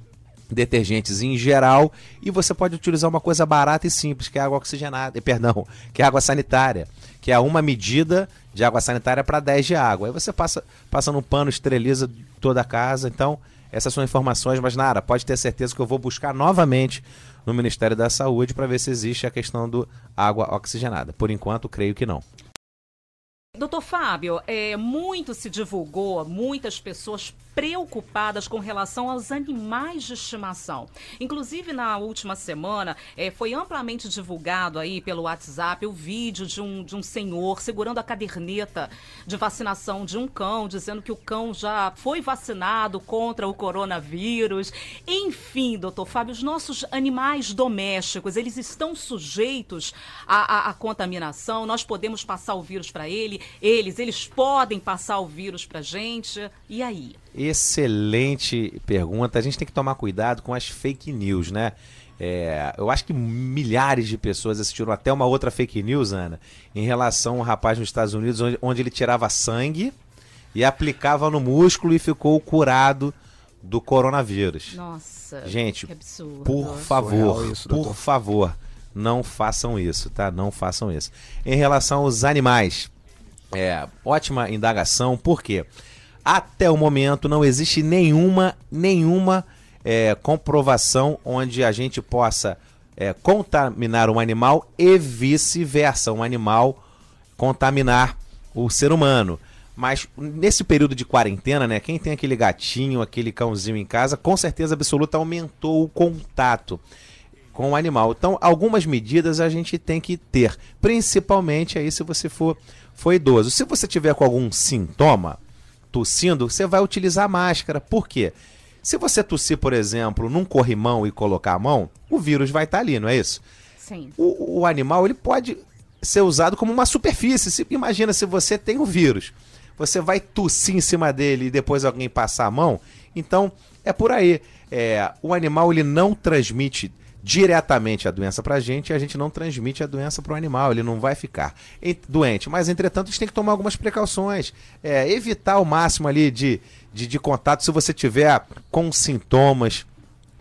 detergentes em geral e você pode utilizar uma coisa barata e simples, que é água oxigenada, perdão, que é água sanitária, que é uma medida de água sanitária para 10 de água. Aí você passa, passa no pano, esteriliza toda a casa, então essas são informações, mas Nara, pode ter certeza que eu vou buscar novamente no Ministério da Saúde para ver se existe a questão do água oxigenada. Por enquanto, creio que não. Doutor Fábio, é, muito se divulgou, muitas pessoas preocupadas com relação aos animais de estimação. Inclusive, na última semana, é, foi amplamente divulgado aí pelo WhatsApp o vídeo de um, de um senhor segurando a caderneta de vacinação de um cão, dizendo que o cão já foi vacinado contra o coronavírus. Enfim, doutor Fábio, os nossos animais domésticos, eles estão sujeitos à, à, à contaminação, nós podemos passar o vírus para ele, eles, eles podem passar o vírus para gente. E aí? Excelente pergunta. A gente tem que tomar cuidado com as fake news, né? É, eu acho que milhares de pessoas assistiram até uma outra fake news, Ana, em relação a um rapaz nos Estados Unidos onde, onde ele tirava sangue e aplicava no músculo e ficou curado do coronavírus. Nossa, gente, por favor, isso, por favor, não façam isso, tá? Não façam isso. Em relação aos animais, é ótima indagação, por quê? Até o momento não existe nenhuma, nenhuma é, comprovação onde a gente possa é, contaminar um animal e vice-versa, um animal contaminar o ser humano. Mas nesse período de quarentena, né, quem tem aquele gatinho, aquele cãozinho em casa, com certeza absoluta aumentou o contato com o animal. Então, algumas medidas a gente tem que ter, principalmente aí se você for, for idoso. Se você tiver com algum sintoma, tossindo, você vai utilizar máscara. Por quê? Se você tossir, por exemplo, num corrimão e colocar a mão, o vírus vai estar ali, não é isso? Sim. O, o animal ele pode ser usado como uma superfície. Se, imagina se você tem o vírus, você vai tossir em cima dele e depois alguém passar a mão. Então é por aí. É, o animal ele não transmite diretamente a doença para a gente e a gente não transmite a doença para o animal, ele não vai ficar doente. Mas, entretanto, a gente tem que tomar algumas precauções, é, evitar o máximo ali de, de, de contato se você tiver com sintomas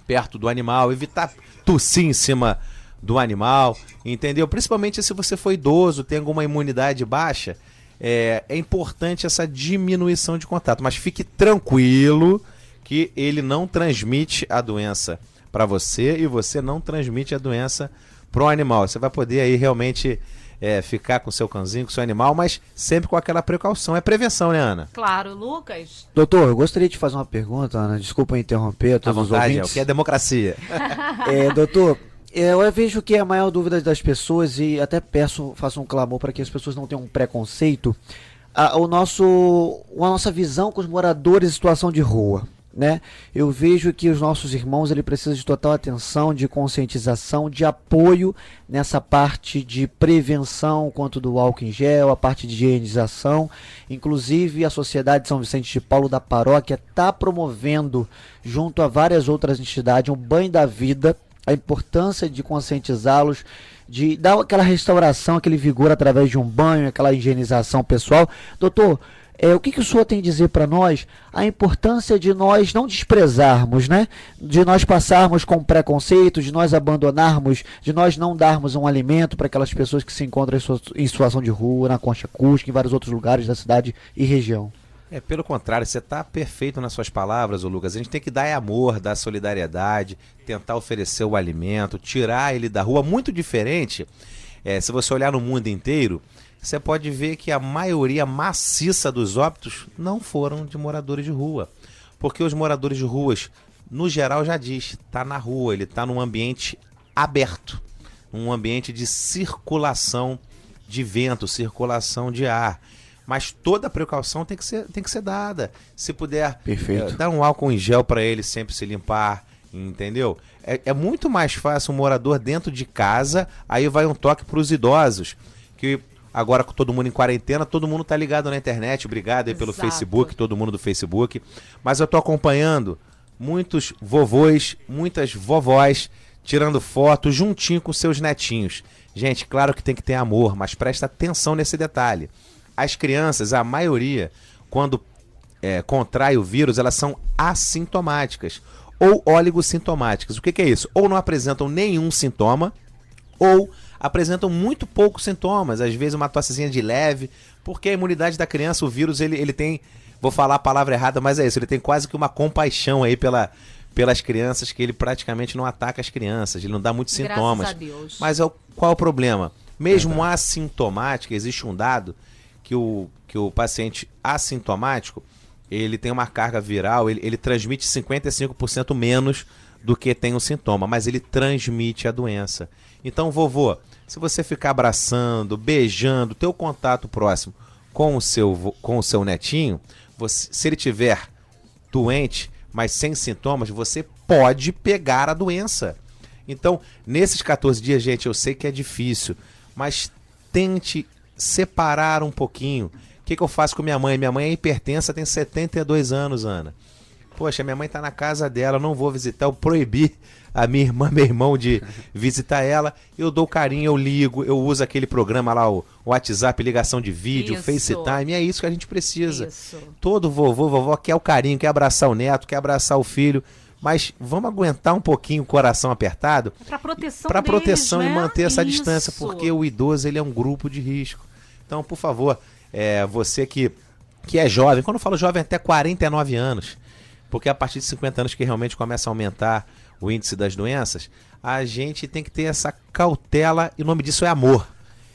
perto do animal, evitar tossir em cima do animal, entendeu? Principalmente se você for idoso, tem alguma imunidade baixa, é, é importante essa diminuição de contato. Mas fique tranquilo que ele não transmite a doença para você e você não transmite a doença para o animal. Você vai poder aí realmente é, ficar com seu cãozinho, com seu animal, mas sempre com aquela precaução. É prevenção, né, Ana? Claro, Lucas. Doutor, eu gostaria de fazer uma pergunta, Ana. Desculpa interromper a todos os vontade, é o ouvintes. que é democracia. É, doutor, eu vejo que a maior dúvida das pessoas, e até peço, faço um clamor para que as pessoas não tenham um preconceito, a, o nosso, a nossa visão com os moradores em situação de rua. Né? Eu vejo que os nossos irmãos ele precisa de total atenção, de conscientização, de apoio nessa parte de prevenção quanto do álcool em gel, a parte de higienização. Inclusive a Sociedade São Vicente de Paulo da Paróquia está promovendo, junto a várias outras entidades, um banho da vida, a importância de conscientizá-los, de dar aquela restauração, aquele vigor através de um banho, aquela higienização pessoal. Doutor, é, o que, que o senhor tem a dizer para nós a importância de nós não desprezarmos, né? De nós passarmos com preconceito, de nós abandonarmos, de nós não darmos um alimento para aquelas pessoas que se encontram em, sua- em situação de rua, na Concha Acústica, em vários outros lugares da cidade e região. É, pelo contrário, você está perfeito nas suas palavras, ô Lucas. A gente tem que dar é amor, dar solidariedade, tentar oferecer o alimento, tirar ele da rua. Muito diferente, é, se você olhar no mundo inteiro, você pode ver que a maioria maciça dos óbitos não foram de moradores de rua. Porque os moradores de ruas, no geral, já diz, tá na rua, ele tá num ambiente aberto, um ambiente de circulação de vento, circulação de ar. Mas toda a precaução tem que ser, tem que ser dada. Se puder Perfeito. eh, dar um álcool em gel para ele sempre se limpar, entendeu? É, é muito mais fácil um morador dentro de casa, aí vai um toque para os idosos, que agora com todo mundo em quarentena, todo mundo tá ligado na internet, obrigado aí pelo Exato. Facebook, todo mundo do Facebook, mas eu tô acompanhando muitos vovôs, muitas vovós tirando foto juntinho com seus netinhos. Gente, claro que tem que ter amor, mas presta atenção nesse detalhe. As crianças, a maioria, quando é, contrai o vírus, elas são assintomáticas ou oligossintomáticas. O que, que é isso? Ou não apresentam nenhum sintoma, ou apresentam muito poucos sintomas, às vezes uma tossezinha de leve, porque a imunidade da criança, o vírus, ele, ele tem, vou falar a palavra errada, mas é isso, ele tem quase que uma compaixão aí pela, pelas crianças, que ele praticamente não ataca as crianças, ele não dá muitos Graças sintomas. a Deus. Mas é o- qual é o problema? Mesmo assintomático, existe um dado que o, que o paciente assintomático, ele tem uma carga viral, ele, ele transmite 55% menos do que tem o sintoma, mas ele transmite a doença. Então, vovô, se você ficar abraçando, beijando, teu contato próximo com o seu, com o seu netinho, você- se ele tiver doente, mas sem sintomas, você pode pegar a doença. Então, nesses 14 dias, gente, eu sei que é difícil, mas tente separar um pouquinho. O que, que eu faço com minha mãe? Minha mãe é hipertensa, tem 72 anos, Ana. Poxa, minha mãe tá na casa dela, eu não vou visitar, eu proibi a minha irmã, meu irmão de visitar ela. Eu dou carinho, eu ligo, eu uso aquele programa lá, o WhatsApp, ligação de vídeo, Isso. FaceTime, é isso que a gente precisa. Isso. Todo vovô, vovó quer o carinho, quer abraçar o neto, quer abraçar o filho, mas vamos aguentar um pouquinho o coração apertado Para proteção para proteção né? e manter essa Isso. distância, porque o idoso ele é um grupo de risco. Então, por favor, é, você que, que é jovem, quando eu falo jovem, até 49 anos, porque a partir de 50 anos que realmente começa a aumentar o índice das doenças, a gente tem que ter essa cautela e o nome disso é amor.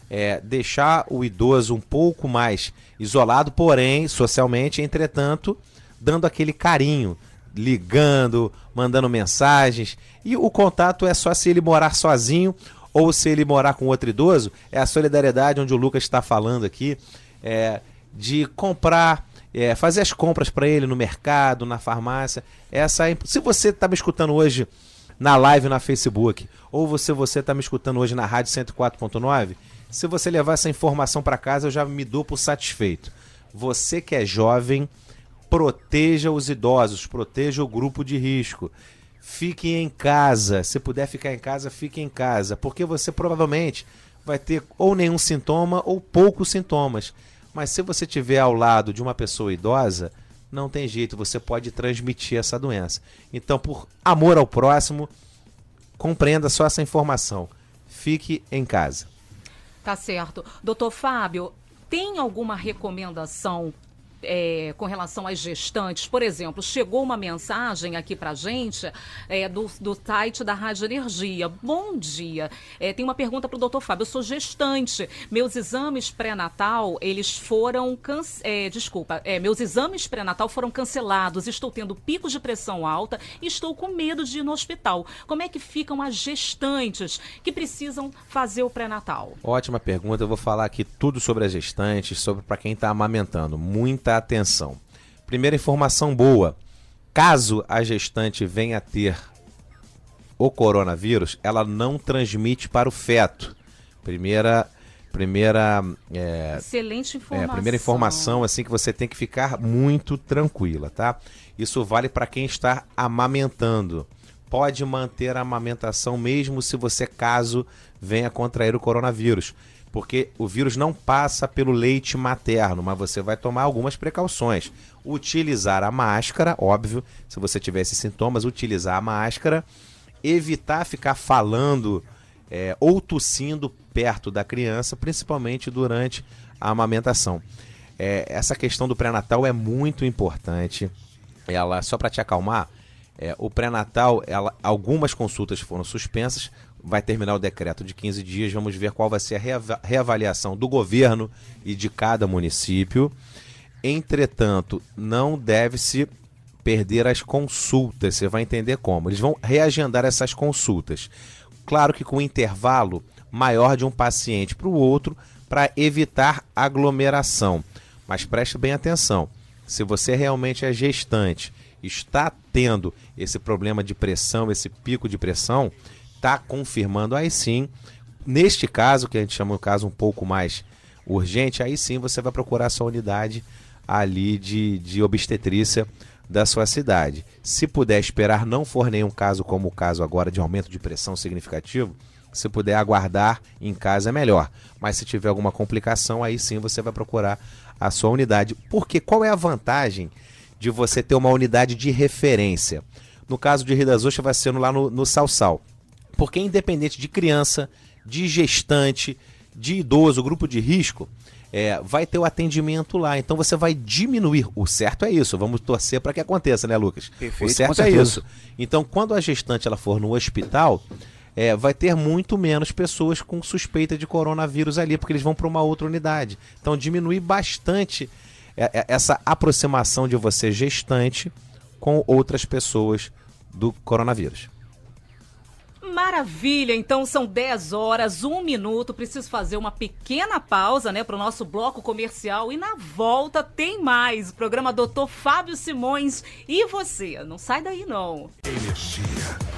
É deixar o idoso um pouco mais isolado, porém, socialmente, entretanto, dando aquele carinho, ligando, mandando mensagens. E o contato é só se ele morar sozinho ou se ele morar com outro idoso. É a solidariedade onde o Lucas está falando aqui, é, de comprar, é, fazer as compras para ele no mercado, na farmácia. Essa, é se você está me escutando hoje na live na Facebook, ou você você está me escutando hoje na rádio 104.9, se você levar essa informação para casa, eu já me dou por satisfeito. Você que é jovem, proteja os idosos, proteja o grupo de risco. Fique em casa. Se puder ficar em casa, fique em casa. Porque você provavelmente vai ter ou nenhum sintoma ou poucos sintomas. Mas se você estiver ao lado de uma pessoa idosa, não tem jeito, você pode transmitir essa doença. Então, por amor ao próximo, compreenda só essa informação. Fique em casa. Tá certo. Doutor Fábio, tem alguma recomendação é, com relação às gestantes. Por exemplo, chegou uma mensagem aqui para gente é, do, do site da Rádio Energia. Bom dia. É, tem uma pergunta para o doutor Fábio. Eu sou gestante. Meus exames pré-natal, eles foram. É, desculpa, é, meus exames pré-natal foram cancelados. Estou tendo picos de pressão alta e estou com medo de ir no hospital. Como é que ficam as gestantes que precisam fazer o pré-natal? Ótima pergunta. Eu vou falar aqui tudo sobre as gestantes, sobre para quem está amamentando. Muita atenção. Primeira informação boa: caso a gestante venha a ter o coronavírus, ela não transmite para o feto. Primeira primeira é, excelente informação. É, primeira informação assim que você tem que ficar muito tranquila, tá? Isso vale para quem está amamentando. Pode manter a amamentação mesmo se você caso venha contrair o coronavírus porque o vírus não passa pelo leite materno, mas você vai tomar algumas precauções. Utilizar a máscara, óbvio, se você tiver esses sintomas, utilizar a máscara, evitar ficar falando é, ou tossindo perto da criança, principalmente durante a amamentação. É, essa questão do pré-natal é muito importante. Ela, só para te acalmar, é, o pré-natal, algumas consultas foram suspensas, vai terminar o decreto de 15 dias, vamos ver qual vai ser a reavaliação do governo e de cada município. Entretanto, não deve-se perder as consultas, você vai entender como. Eles vão reagendar essas consultas. Claro que com um intervalo maior de um paciente para o outro, para evitar aglomeração. Mas preste bem atenção: se você realmente é gestante, está tendo esse problema de pressão, esse pico de pressão, está confirmando, aí sim, neste caso, que a gente chama um caso um pouco mais urgente, aí sim você vai procurar a sua unidade ali de, de obstetrícia da sua cidade. Se puder esperar, não for nenhum caso como o caso agora de aumento de pressão significativo, se puder aguardar em casa é melhor. Mas se tiver alguma complicação, aí sim você vai procurar a sua unidade. Porque qual é a vantagem de você ter uma unidade de referência? No caso de Rio das Ostras, vai ser lá no, no Salsal. Porque independente de criança, de gestante, de idoso, grupo de risco, é, vai ter o atendimento lá. Então você vai diminuir. O certo é isso. Vamos torcer para que aconteça, né, Lucas? Perfeito, o certo é isso. Então, quando a gestante ela for no hospital, é, vai ter muito menos pessoas com suspeita de coronavírus ali, porque eles vão para uma outra unidade. Então, diminui bastante é, é, essa aproximação de você gestante com outras pessoas do coronavírus. Maravilha, então são 10 horas, 1 minuto. Preciso fazer uma pequena pausa, né, para o nosso bloco comercial. E na volta tem mais. O programa Doutor Fábio Simões e você. Não sai daí, não. Energia.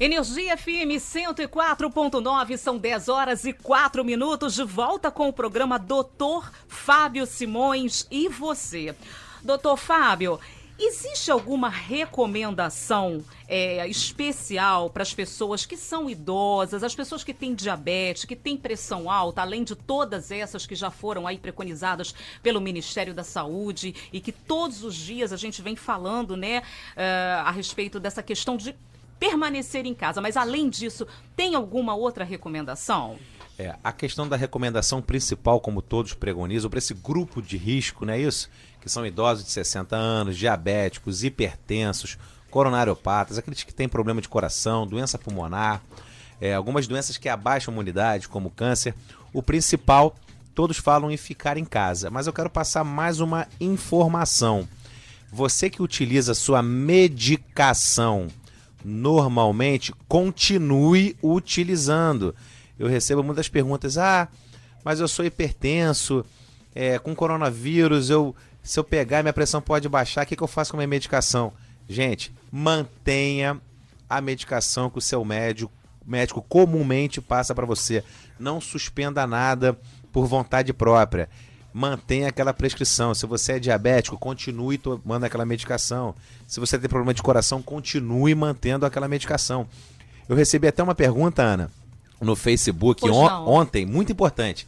Energia FM 104.9, são 10 horas e 4 minutos. De volta com o programa Doutor Fábio Simões e você. Doutor Fábio, Existe alguma recomendação é, especial para as pessoas que são idosas, as pessoas que têm diabetes, que têm pressão alta, além de todas essas que já foram aí preconizadas pelo Ministério da Saúde e que todos os dias a gente vem falando, né, uh, a respeito dessa questão de permanecer em casa. Mas além disso, tem alguma outra recomendação? É, a questão da recomendação principal, como todos pregonizam, para esse grupo de risco, não é isso? Que são idosos de 60 anos, diabéticos, hipertensos, coronariopatas, aqueles que têm problema de coração, doença pulmonar, é, algumas doenças que abaixam a imunidade, como câncer. O principal, todos falam em ficar em casa, mas eu quero passar mais uma informação. Você que utiliza sua medicação normalmente, continue utilizando eu recebo muitas perguntas. Ah, mas eu sou hipertenso, é, com coronavírus, eu, se eu pegar minha pressão pode baixar, o que, que eu faço com a minha medicação? Gente, mantenha a medicação que o seu médico, médico comumente passa para você. Não suspenda nada por vontade própria. Mantenha aquela prescrição. Se você é diabético, continue tomando aquela medicação. Se você tem problema de coração, continue mantendo aquela medicação. Eu recebi até uma pergunta, Ana no Facebook on, ontem, muito importante.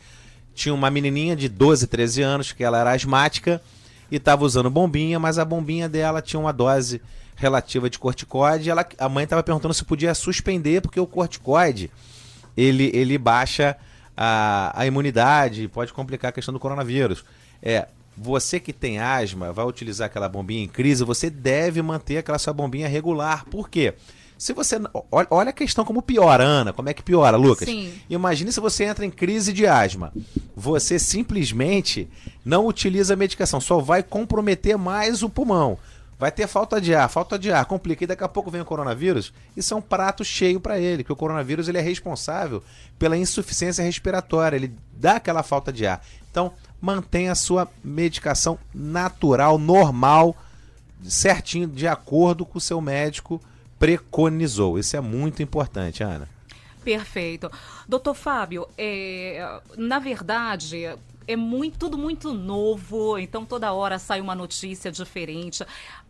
Tinha uma menininha de 12, 13 anos, que ela era asmática, e estava usando bombinha, mas a bombinha dela tinha uma dose relativa de corticoide. Ela, a mãe estava perguntando se podia suspender, porque o corticoide ele, ele baixa a, a imunidade, pode complicar a questão do coronavírus. É, você que tem asma, vai utilizar aquela bombinha em crise, você deve manter aquela sua bombinha regular. Por quê? Se você. Olha a questão como piora, Ana. Como é que piora, Lucas? Sim. Imagine se você entra em crise de asma. Você simplesmente não utiliza a medicação, só vai comprometer mais o pulmão. Vai ter falta de ar, falta de ar, complica. E daqui a pouco vem o coronavírus. Isso é um prato cheio para ele, que o coronavírus ele é responsável pela insuficiência respiratória, ele dá aquela falta de ar. Então, mantenha a sua medicação natural, normal, certinho, de acordo com o seu médico preconizou. Isso é muito importante, Ana. Perfeito. Doutor Fábio, é, na verdade, é muito, tudo muito novo, então toda hora sai uma notícia diferente.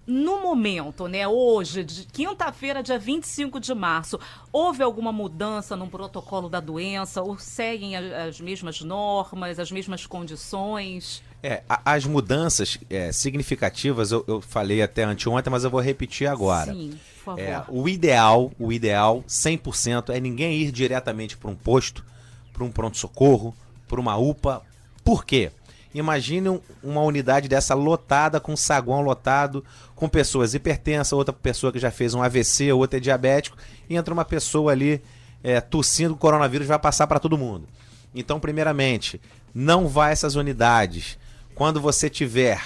No momento, né, hoje, de quinta-feira, dia 25 de março, houve alguma mudança no protocolo da doença? Ou seguem as, mesmas normas, as mesmas condições? É, as mudanças é, significativas eu, eu, falei até anteontem, mas eu vou repetir agora. Sim, favor. É, o ideal, o ideal, 100%, é ninguém ir diretamente para um posto, para um pronto-socorro, para uma UPA. Por quê? Imagine uma unidade dessa lotada, com saguão lotado, com pessoas hipertensas, outra pessoa que já fez um AVC, outra é diabético, e entra uma pessoa ali é, tossindo, o coronavírus vai passar para todo mundo. Então, primeiramente, não vá a essas unidades. Quando você tiver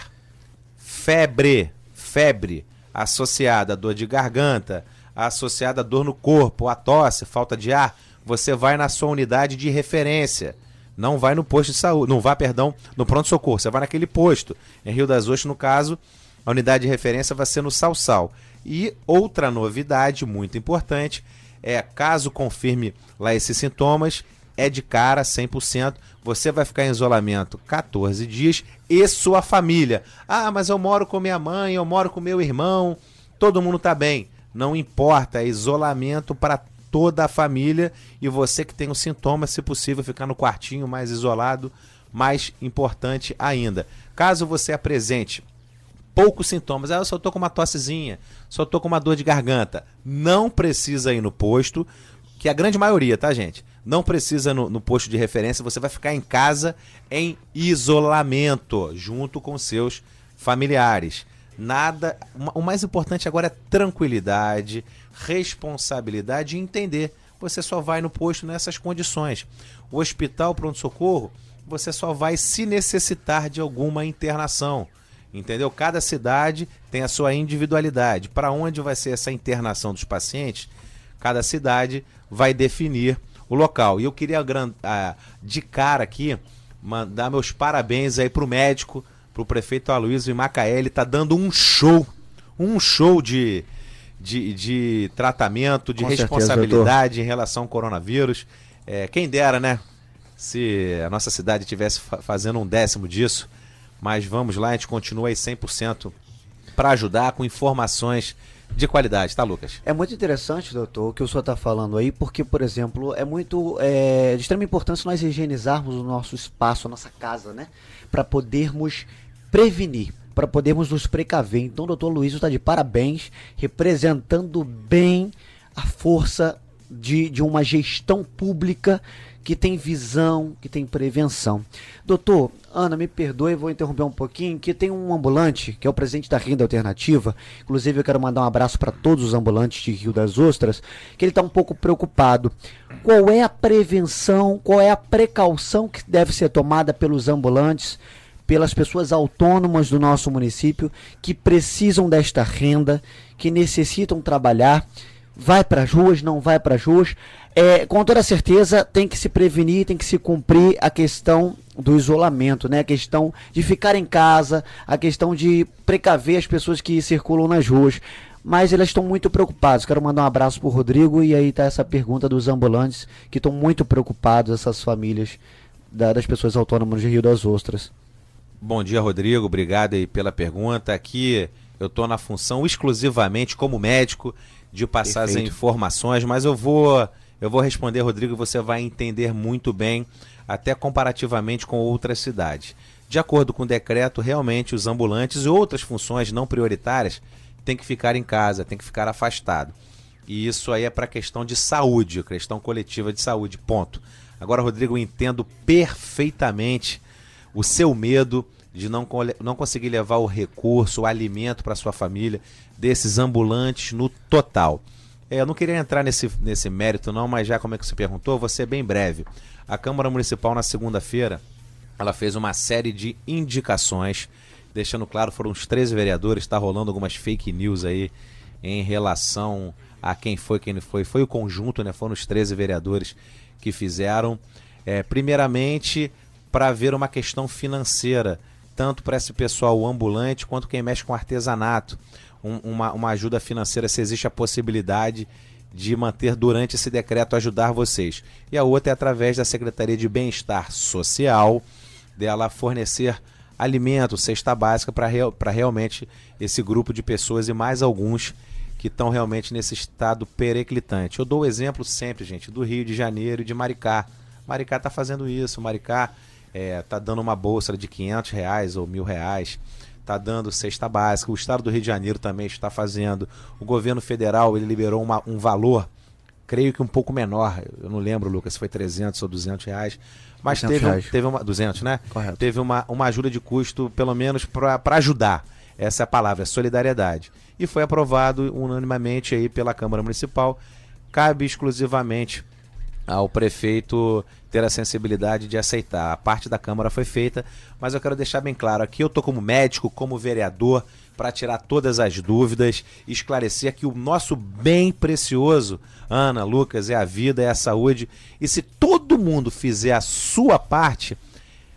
febre, febre associada a dor de garganta, associada a dor no corpo, a tosse, falta de ar, você vai na sua unidade de referência. Não vai no posto de saúde, não vá, perdão, no pronto-socorro, você vai naquele posto. Em Rio das Ostras, no caso, a unidade de referência vai ser no Salsal. E outra novidade muito importante é, caso confirme lá esses sintomas, é de cara 100%. Você vai ficar em isolamento 14 dias e sua família. Ah, mas eu moro com minha mãe, eu moro com meu irmão, todo mundo tá bem. Não importa, é isolamento para toda a família e você que tem os sintomas, se possível, ficar no quartinho mais isolado, mais importante ainda. Caso você apresente poucos sintomas, ah, eu só tô com uma tossezinha, só tô com uma dor de garganta, não precisa ir no posto, que é a grande maioria, tá, gente? Não precisa no, no posto de referência, você vai ficar em casa em isolamento, junto com seus familiares. Nada. O mais importante agora é tranquilidade, responsabilidade e entender. Você só vai no posto nessas condições. O hospital pronto-socorro, você só vai se necessitar de alguma internação. Entendeu? Cada cidade tem a sua individualidade. Para onde vai ser essa internação dos pacientes? Cada cidade vai definir o local. E eu queria de cara aqui mandar meus parabéns aí pro médico, pro prefeito Aloysio Macaé. Ele tá dando um show, um show de, de, de tratamento, de Com responsabilidade certeza, em relação ao coronavírus. É, quem dera, né? Se a nossa cidade tivesse fazendo um décimo disso. Mas vamos lá, a gente continua aí 100% para ajudar com informações de qualidade, tá, Lucas? É muito interessante, doutor, o que o senhor está falando aí, porque, por exemplo, é muito é, de extrema importância nós higienizarmos o nosso espaço, a nossa casa, né? Para podermos prevenir para podermos nos precaver. Então, doutor Luiz está de parabéns, representando bem a força de, de uma gestão pública que tem visão, que tem prevenção. Doutor, Ana, me perdoe, vou interromper um pouquinho, que tem um ambulante, que é o presidente da Renda Alternativa, inclusive eu quero mandar um abraço para todos os ambulantes de Rio das Ostras, que ele está um pouco preocupado. Qual é a prevenção, qual é a precaução que deve ser tomada pelos ambulantes pelas pessoas autônomas do nosso município que precisam desta renda, que necessitam trabalhar, vai para as ruas, não vai para as ruas. É, com toda certeza tem que se prevenir, tem que se cumprir a questão do isolamento, né? A questão de ficar em casa, a questão de precaver as pessoas que circulam nas ruas. Mas elas estão muito preocupadas. Quero mandar um abraço para o Rodrigo e aí está essa pergunta dos ambulantes que estão muito preocupados, essas famílias da, das pessoas autônomas de Rio das Ostras. Bom dia, Rodrigo. Obrigado aí pela pergunta. Aqui eu estou na função exclusivamente como médico de passar Perfeito. as informações, mas eu vou eu vou responder, Rodrigo, você vai entender muito bem, até comparativamente com outras cidades. De acordo com o decreto, realmente os ambulantes e outras funções não prioritárias têm que ficar em casa, têm que ficar afastado. E isso aí é para questão de saúde, questão coletiva de saúde, ponto. Agora, Rodrigo, eu entendo perfeitamente o seu medo de não, não conseguir levar o recurso, o alimento para sua família, desses ambulantes no total. É, eu não queria entrar nesse, nesse mérito, não, mas já como é que você perguntou, vou ser bem breve. A Câmara Municipal, na segunda-feira, ela fez uma série de indicações, deixando claro, foram os 13 vereadores, está rolando algumas fake news aí em relação a quem foi, quem não foi. Foi o conjunto, né? Foram os 13 vereadores que fizeram. É, primeiramente, para ver uma questão financeira, tanto para esse pessoal ambulante quanto quem mexe com artesanato. Um, uma, uma ajuda financeira, se existe a possibilidade de manter durante esse decreto ajudar vocês. E a outra é através da Secretaria de Bem-Estar Social, dela fornecer alimento, cesta básica para real, realmente esse grupo de pessoas e mais alguns que estão realmente nesse estado periclitante. Eu dou o exemplo sempre, gente, do Rio de Janeiro e de Maricá. Maricá está fazendo isso, Maricá está é, tá dando uma bolsa de 500 reais ou mil reais, está dando cesta básica. O estado do Rio de Janeiro também está fazendo. O governo federal ele liberou uma, um valor, creio que um pouco menor. Eu não lembro, Lucas, se foi 300 ou 200 reais. Mas teve, teve uma. 200, né? Correto. Teve uma, uma ajuda de custo, pelo menos para ajudar. Essa é a palavra, solidariedade e foi aprovado unanimemente aí pela Câmara Municipal. Cabe exclusivamente ao prefeito ter a sensibilidade de aceitar. A parte da Câmara foi feita, mas eu quero deixar bem claro aqui, eu estou como médico, como vereador, para tirar todas as dúvidas, esclarecer que o nosso bem precioso, Ana, Lucas, é a vida, é a saúde, e se todo mundo fizer a sua parte,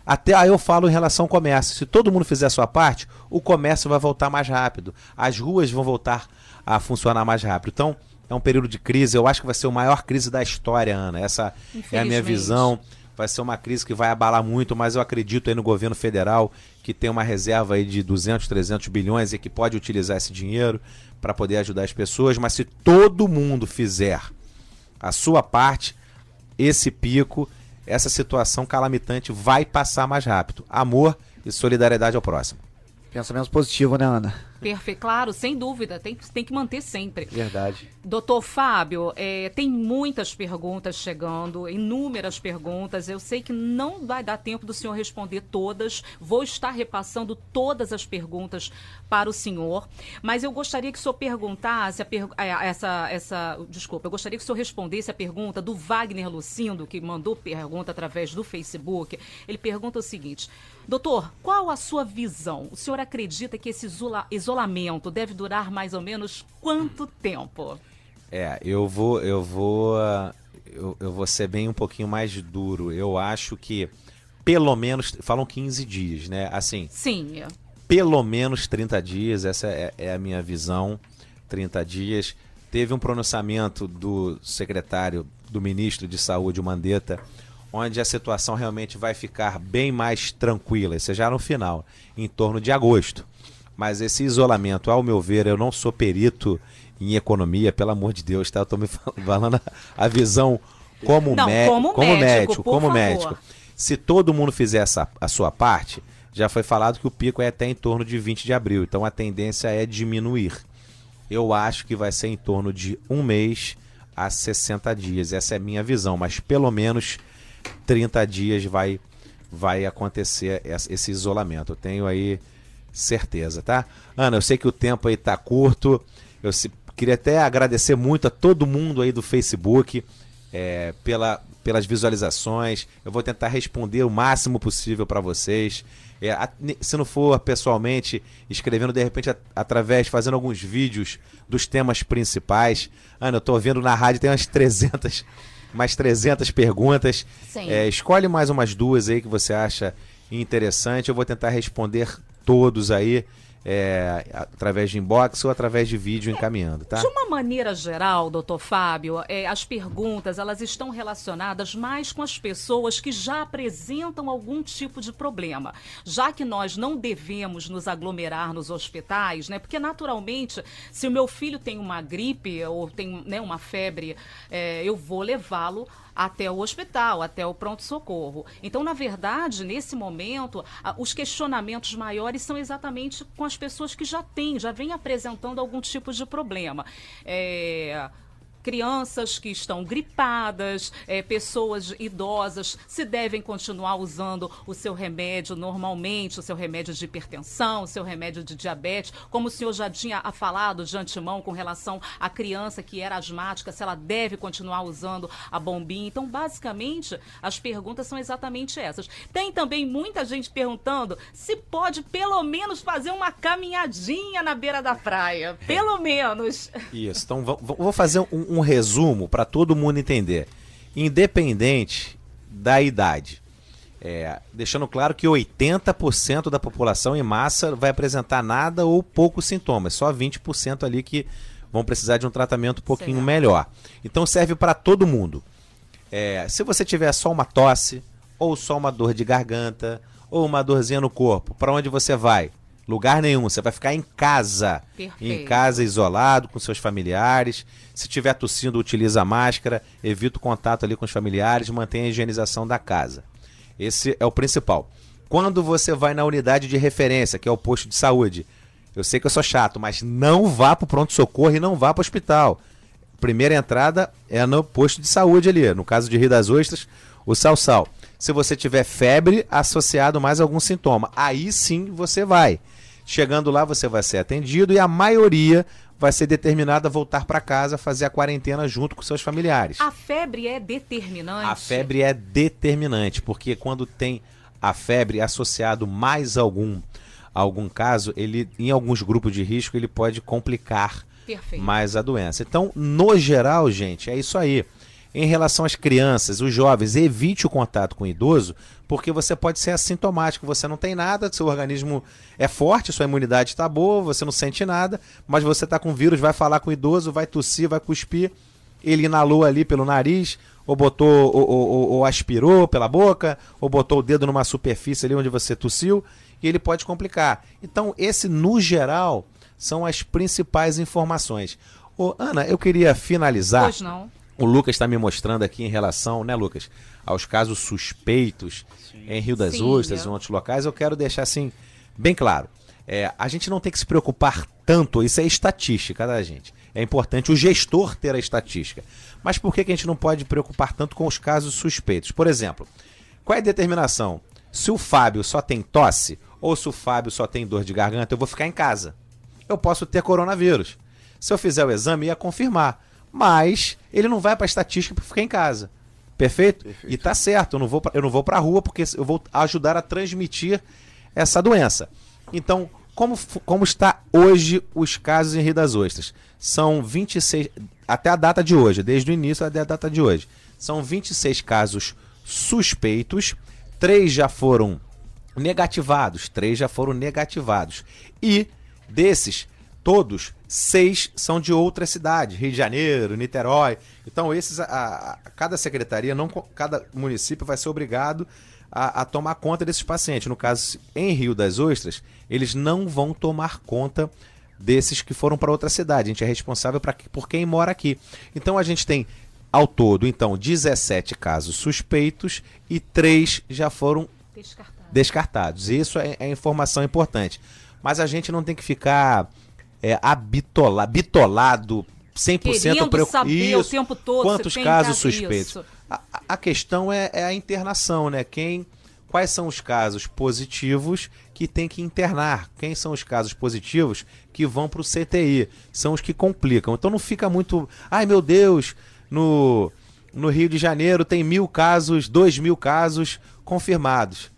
até aí eu falo em relação ao comércio. Se todo mundo fizer a sua parte, o comércio vai voltar mais rápido. As ruas vão voltar a funcionar mais rápido. Então, é um período de crise. Eu acho que vai ser a maior crise da história, Ana. Essa é a minha visão. Vai ser uma crise que vai abalar muito, mas eu acredito aí no governo federal que tem uma reserva aí de 200, 300 bilhões e que pode utilizar esse dinheiro para poder ajudar as pessoas. Mas se todo mundo fizer a sua parte, esse pico essa situação calamitante vai passar mais rápido. Amor e solidariedade ao próximo. Pensamento positivo, né, Ana? Perfeito, claro, sem dúvida, tem, tem que manter sempre. Verdade. Doutor Fábio, é, tem muitas perguntas chegando, inúmeras perguntas. Eu sei que não vai dar tempo do senhor responder todas. Vou estar repassando todas as perguntas para o senhor. Mas eu gostaria que o senhor perguntasse a per, essa, essa. Desculpa, eu gostaria que o senhor respondesse a pergunta do Wagner Lucindo, que mandou pergunta através do Facebook. Ele pergunta o seguinte: Doutor, qual a sua visão? O senhor acredita que esse isolamento isolamento deve durar mais ou menos quanto tempo? É, eu vou, eu vou, eu, eu vou ser bem um pouquinho mais duro. Eu acho que pelo menos, falam 15 dias, né? Assim. Sim. Pelo menos 30 dias, essa é, é a minha visão. 30 dias. Teve um pronunciamento do secretário, do ministro de Saúde, o Mandetta, onde a situação realmente vai ficar bem mais tranquila, isso é já no final, em torno de agosto. Mas esse isolamento, ao meu ver, eu não sou perito em economia, pelo amor de Deus, tá? Eu tô me falando a visão como, não, como, como médico, médico, como favor. médico. Se todo mundo fizer essa, a sua parte, já foi falado que o pico é até em torno de 20 de abril, então a tendência é diminuir. Eu acho que vai ser em torno de um mês a 60 dias. Essa é a minha visão, mas pelo menos 30 dias vai, vai acontecer esse isolamento. Eu tenho aí certeza, tá? Ana, eu sei que o tempo aí tá curto. Eu se, queria até agradecer muito a todo mundo aí do Facebook é, pela, pelas visualizações. Eu vou tentar responder o máximo possível para vocês. É, a, se não for pessoalmente, escrevendo de repente a, através, fazendo alguns vídeos dos temas principais. Ana, eu tô vendo na rádio, tem umas 300, mais 300 perguntas. É, escolhe mais umas duas aí que você acha interessante. Eu vou tentar responder todos aí. É, através de inbox ou através de vídeo encaminhando, tá? De uma maneira geral, doutor Fábio, é, as perguntas elas estão relacionadas mais com as pessoas que já apresentam algum tipo de problema. Já que nós não devemos nos aglomerar nos hospitais, né? Porque naturalmente, se o meu filho tem uma gripe ou tem né, uma febre, é, eu vou levá-lo até o hospital, até o pronto-socorro. Então, na verdade, nesse momento, os questionamentos maiores são exatamente com as pessoas que já têm, já vêm apresentando algum tipo de problema. É crianças que estão gripadas, é, pessoas idosas, se devem continuar usando o seu remédio normalmente, o seu remédio de hipertensão, o seu remédio de diabetes, como o senhor já tinha falado de antemão com relação à criança que era asmática, se ela deve continuar usando a bombinha. Então, basicamente, as perguntas são exatamente essas. Tem também muita gente perguntando se pode pelo menos fazer uma caminhadinha na beira da praia. Pelo menos. Isso. Então, vou fazer um, um resumo para todo mundo entender. Independente da idade. É, deixando claro que 80% da população em massa vai apresentar nada ou poucos sintomas, só 20% ali que vão precisar de um tratamento um pouquinho melhor. Então serve para todo mundo. É, se você tiver só uma tosse, ou só uma dor de garganta, ou uma dorzinha no corpo, para onde você vai? Lugar nenhum. Você vai ficar em casa. Perfeito. Em casa, isolado, com seus familiares. Se tiver tossindo, utiliza máscara. Evita o contato ali com os familiares. Mantenha a higienização da casa. Esse é o principal. Quando você vai na unidade de referência, que é o posto de saúde, eu sei que eu sou chato, mas não vá para o pronto-socorro e não vá para o hospital. Primeira entrada é no posto de saúde ali. No caso de Rio das Ostras, o Sal-Sal. Se você tiver febre associado mais algum sintoma, aí sim você vai. Chegando lá, você vai ser atendido e a maioria vai ser determinada a voltar para casa, fazer a quarentena junto com seus familiares. A febre é determinante? A febre é determinante, porque quando tem a febre associado mais algum algum caso, ele em alguns grupos de risco ele pode complicar Perfeito. mais a doença. Então, no geral, gente, é isso aí. Em relação às crianças, os jovens, evite o contato com o idoso, porque você pode ser assintomático, você não tem nada, seu organismo é forte, sua imunidade está boa, você não sente nada, mas você está com vírus, vai falar com o idoso, vai tossir, vai cuspir, ele inalou ali pelo nariz, ou botou, ou, ou, ou aspirou pela boca, ou botou o dedo numa superfície ali onde você tossiu, e ele pode complicar. Então, esse, no geral, são as principais informações. Ô, Ana, eu queria finalizar. Pois não o Lucas está me mostrando aqui em relação, né, Lucas, aos casos suspeitos Sim. em Rio das Sim, Ostras e em outros locais, eu quero deixar assim bem claro. É, a gente não tem que se preocupar tanto, isso é estatística da gente. É importante o gestor ter a estatística. Mas por que, que a gente não pode preocupar tanto com os casos suspeitos? Por exemplo, qual é a determinação? Se o Fábio só tem tosse ou se o Fábio só tem dor de garganta, eu vou ficar em casa. Eu posso ter coronavírus. Se eu fizer o exame, ia confirmar mas ele não vai para a estatística para ficar em casa. Perfeito? Perfeito? E tá certo, eu não vou pra, eu não vou para a rua porque eu vou ajudar a transmitir essa doença. Então, como, como está hoje os casos em Rio das Ostras? São 26 até a data de hoje, desde o início até a data de hoje. São 26 casos suspeitos, três já foram negativados, três já foram negativados. E desses todos, seis são de outras cidades, Rio de Janeiro, Niterói. Então, esses, a, a cada secretaria, não, cada município vai ser obrigado a, a, tomar conta desses pacientes. No caso, em Rio das Ostras, eles não vão tomar conta desses que foram para outra cidade. A gente é responsável pra, por quem mora aqui. Então, a gente tem, ao todo, então, 17 casos suspeitos e três já foram descartados. descartados. Isso é, é informação importante. Mas a gente não tem que ficar é, abitola, bitolado, 100% preocupado. Isso. o tempo todo. Quantos casos suspeitos? A, a, questão é, é, a internação, né? Quem, quais são os casos positivos que tem que internar? Quem são os casos positivos que vão para o CTI? São os que complicam. Então não fica muito. Ai meu Deus, no, no Rio de Janeiro tem mil casos, dois mil casos confirmados.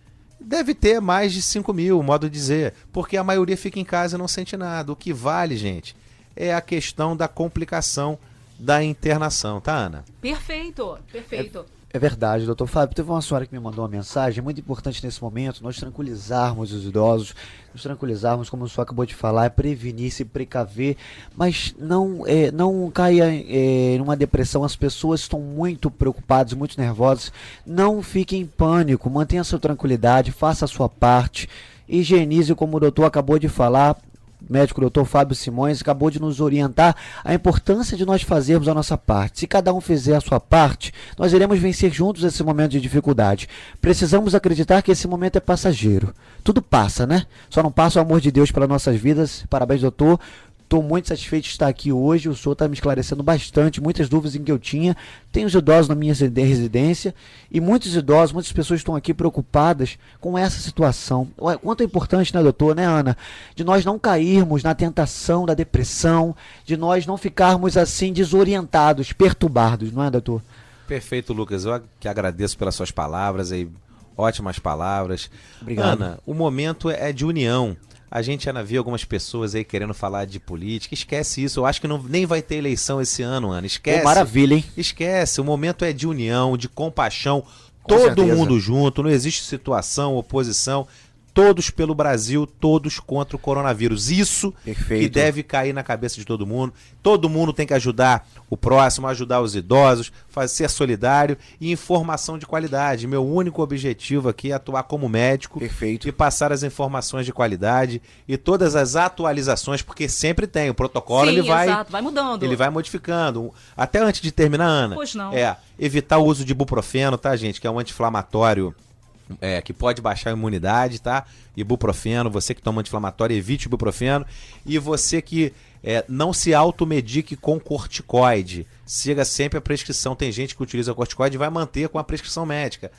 Deve ter mais de 5 mil, modo de dizer, porque a maioria fica em casa e não sente nada. O que vale, gente, é a questão da complicação da internação, tá, Ana? Perfeito, perfeito. É verdade, doutor Fábio. Teve uma senhora que me mandou uma mensagem, é muito importante nesse momento nós tranquilizarmos os idosos, nos tranquilizarmos, como o senhor acabou de falar, é prevenir, se precaver, mas não, é, não caia é, numa depressão. As pessoas estão muito preocupadas, muito nervosas. Não fique em pânico, mantenha sua tranquilidade, faça a sua parte higienize, como o doutor acabou de falar, médico doutor Fábio Simões acabou de nos orientar a importância de nós fazermos a nossa parte. Se cada um fizer a sua parte, nós iremos vencer juntos esse momento de dificuldade. Precisamos acreditar que esse momento é passageiro. Tudo passa, né? Só não passa o amor de Deus pelas nossas vidas. Parabéns, doutor. Estou muito satisfeito de estar aqui hoje. O senhor está me esclarecendo bastante, muitas dúvidas em que eu tinha. Tenho os idosos na minha residência e muitos idosos, muitas pessoas estão aqui preocupadas com essa situação. Quanto é importante, né, doutor, né, Ana? De nós não cairmos na tentação da depressão, de nós não ficarmos assim desorientados, perturbados, não é, doutor? Perfeito, Lucas. Eu que agradeço pelas suas palavras aí. Ótimas palavras. Obrigado. Ana, o momento é de união. A gente ainda vê algumas pessoas aí querendo falar de política. Esquece isso. Eu acho que não, nem vai ter eleição esse ano, Ana. Esquece. Pô, maravilha, hein? Esquece. O momento é de união, de compaixão. Com todo certeza. mundo junto. Não existe situação, oposição. Todos pelo Brasil, todos contra o coronavírus. Isso que Perfeito. deve cair na cabeça de todo mundo. Todo mundo tem que ajudar o próximo, ajudar os idosos, fazer ser solidário e informação de qualidade. Meu único objetivo aqui é atuar como médico Perfeito. e passar as informações de qualidade e todas as atualizações, porque sempre tem o protocolo, Sim, ele vai exato, vai mudando. ele vai modificando. Até antes de terminar, Ana. Pois não. É, evitar o uso de ibuprofeno, tá, gente? Que é um anti-inflamatório é, que pode baixar a imunidade, tá? Ibuprofeno, você que toma anti-inflamatório, evite ibuprofeno. E você que é, não se automedique com corticoide. Siga sempre a prescrição. Tem gente que utiliza corticoide e vai manter com a prescrição médica.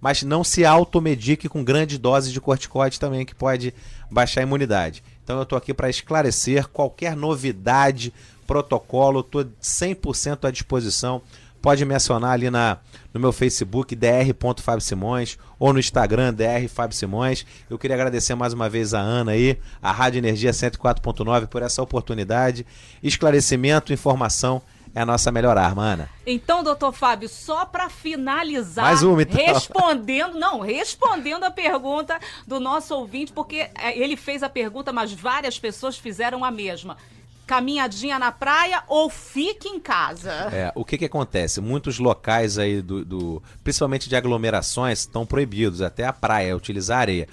Mas não se automedique com grandes doses de corticoide também, que pode baixar a imunidade. Então eu estou aqui para esclarecer qualquer novidade, protocolo, estou 100% à disposição. Pode me acionar ali na, no meu Facebook, dr.fábio Simões, ou no Instagram, dr. Fábio Simões. Eu queria agradecer mais uma vez a Ana aí, a Rádio Energia 104.9 por essa oportunidade. Esclarecimento, informação é a nossa melhor arma, Ana. Então, doutor Fábio, só para finalizar, Mais uma, então. respondendo, não, respondendo a pergunta do nosso ouvinte, porque é, ele fez a pergunta, mas várias pessoas fizeram a mesma. Caminhadinha na praia ou fique em casa? É, o que que acontece? Muitos locais aí, do, do- principalmente de aglomerações, estão proibidos, até a praia, utilizar areia.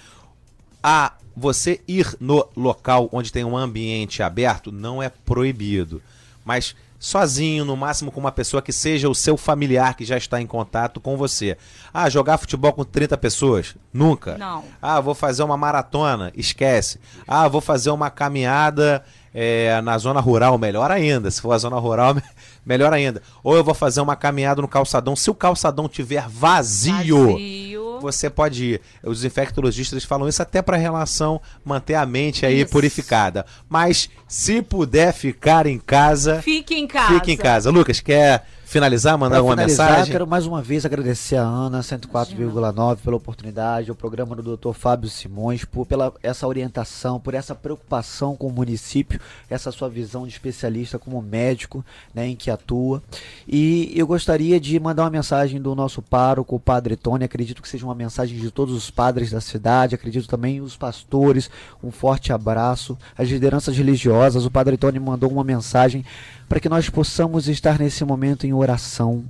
A você ir no local onde tem um ambiente aberto não é proibido, mas sozinho, no máximo com uma pessoa que seja o seu familiar que já está em contato com você. Ah, jogar futebol com 30 pessoas? Nunca. Não. Ah, vou fazer uma maratona? Esquece. Ah, vou fazer uma caminhada é, na zona rural? Melhor ainda. Se for a zona rural, melhor ainda. Ou eu vou fazer uma caminhada no calçadão. Se o calçadão tiver vazio, Vazio. você pode ir. Os infectologistas falam isso até para relação manter a mente aí Isso. purificada. Mas se puder ficar em casa, Fique em casa. fique em casa. Lucas, quer finalizar, mandar Pra alguma finalizar, mensagem? quero mais uma vez agradecer a Ana 104,9 pela oportunidade, o programa do Dr. Fábio Simões, por pela essa orientação, por essa preocupação com o município, essa sua visão de especialista como médico, né, em que atua. E eu gostaria de mandar uma mensagem do nosso pároco, o Padre Tony, acredito que seja uma mensagem de todos os padres da cidade, acredito também os pastores, um forte abraço, as lideranças religiosas, o Padre Tony mandou uma mensagem para que nós possamos estar nesse momento em oração,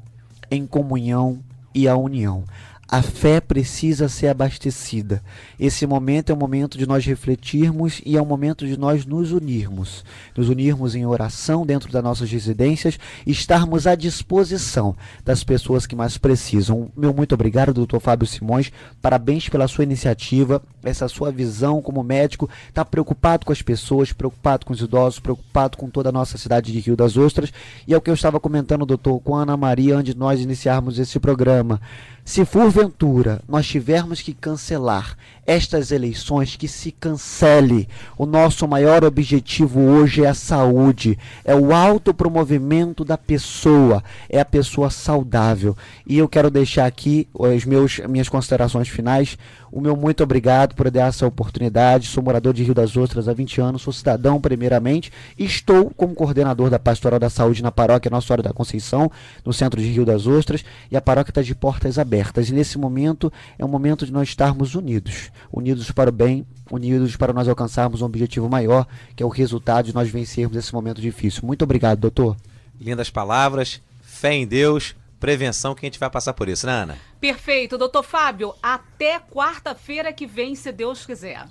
em comunhão e a união. A fé precisa ser abastecida. Esse momento é o momento de nós refletirmos e é o momento de nós nos unirmos. Nos unirmos em oração dentro das nossas residências e estarmos à disposição das pessoas que mais precisam. Meu muito obrigado, doutor Fábio Simões. Parabéns pela sua iniciativa, essa sua visão como médico. Está preocupado com as pessoas, preocupado com os idosos, preocupado com toda a nossa cidade de Rio das Ostras. E é o que eu estava comentando, doutor, com a Ana Maria, antes de nós iniciarmos esse programa. Se porventura nós tivermos que cancelar estas eleições, que se cancele. O nosso maior objetivo hoje é a saúde, é o autopromovimento da pessoa, é a pessoa saudável. E eu quero deixar aqui os meus minhas considerações finais. O meu muito obrigado por dar essa oportunidade. Sou morador de Rio das Ostras há 20 anos, sou cidadão primeiramente, estou como coordenador da Pastoral da Saúde na paróquia Nossa Senhora da Conceição, no centro de Rio das Ostras, e a paróquia está de portas abertas. E nesse momento é um momento de nós estarmos unidos, unidos para o bem, unidos para nós alcançarmos um objetivo maior, que é o resultado de nós vencermos esse momento difícil. Muito obrigado, doutor. Lindas palavras, fé em Deus, prevenção que a gente vai passar por isso, né, Ana? Perfeito, doutor Fábio. Até quarta-feira que vem, se Deus quiser.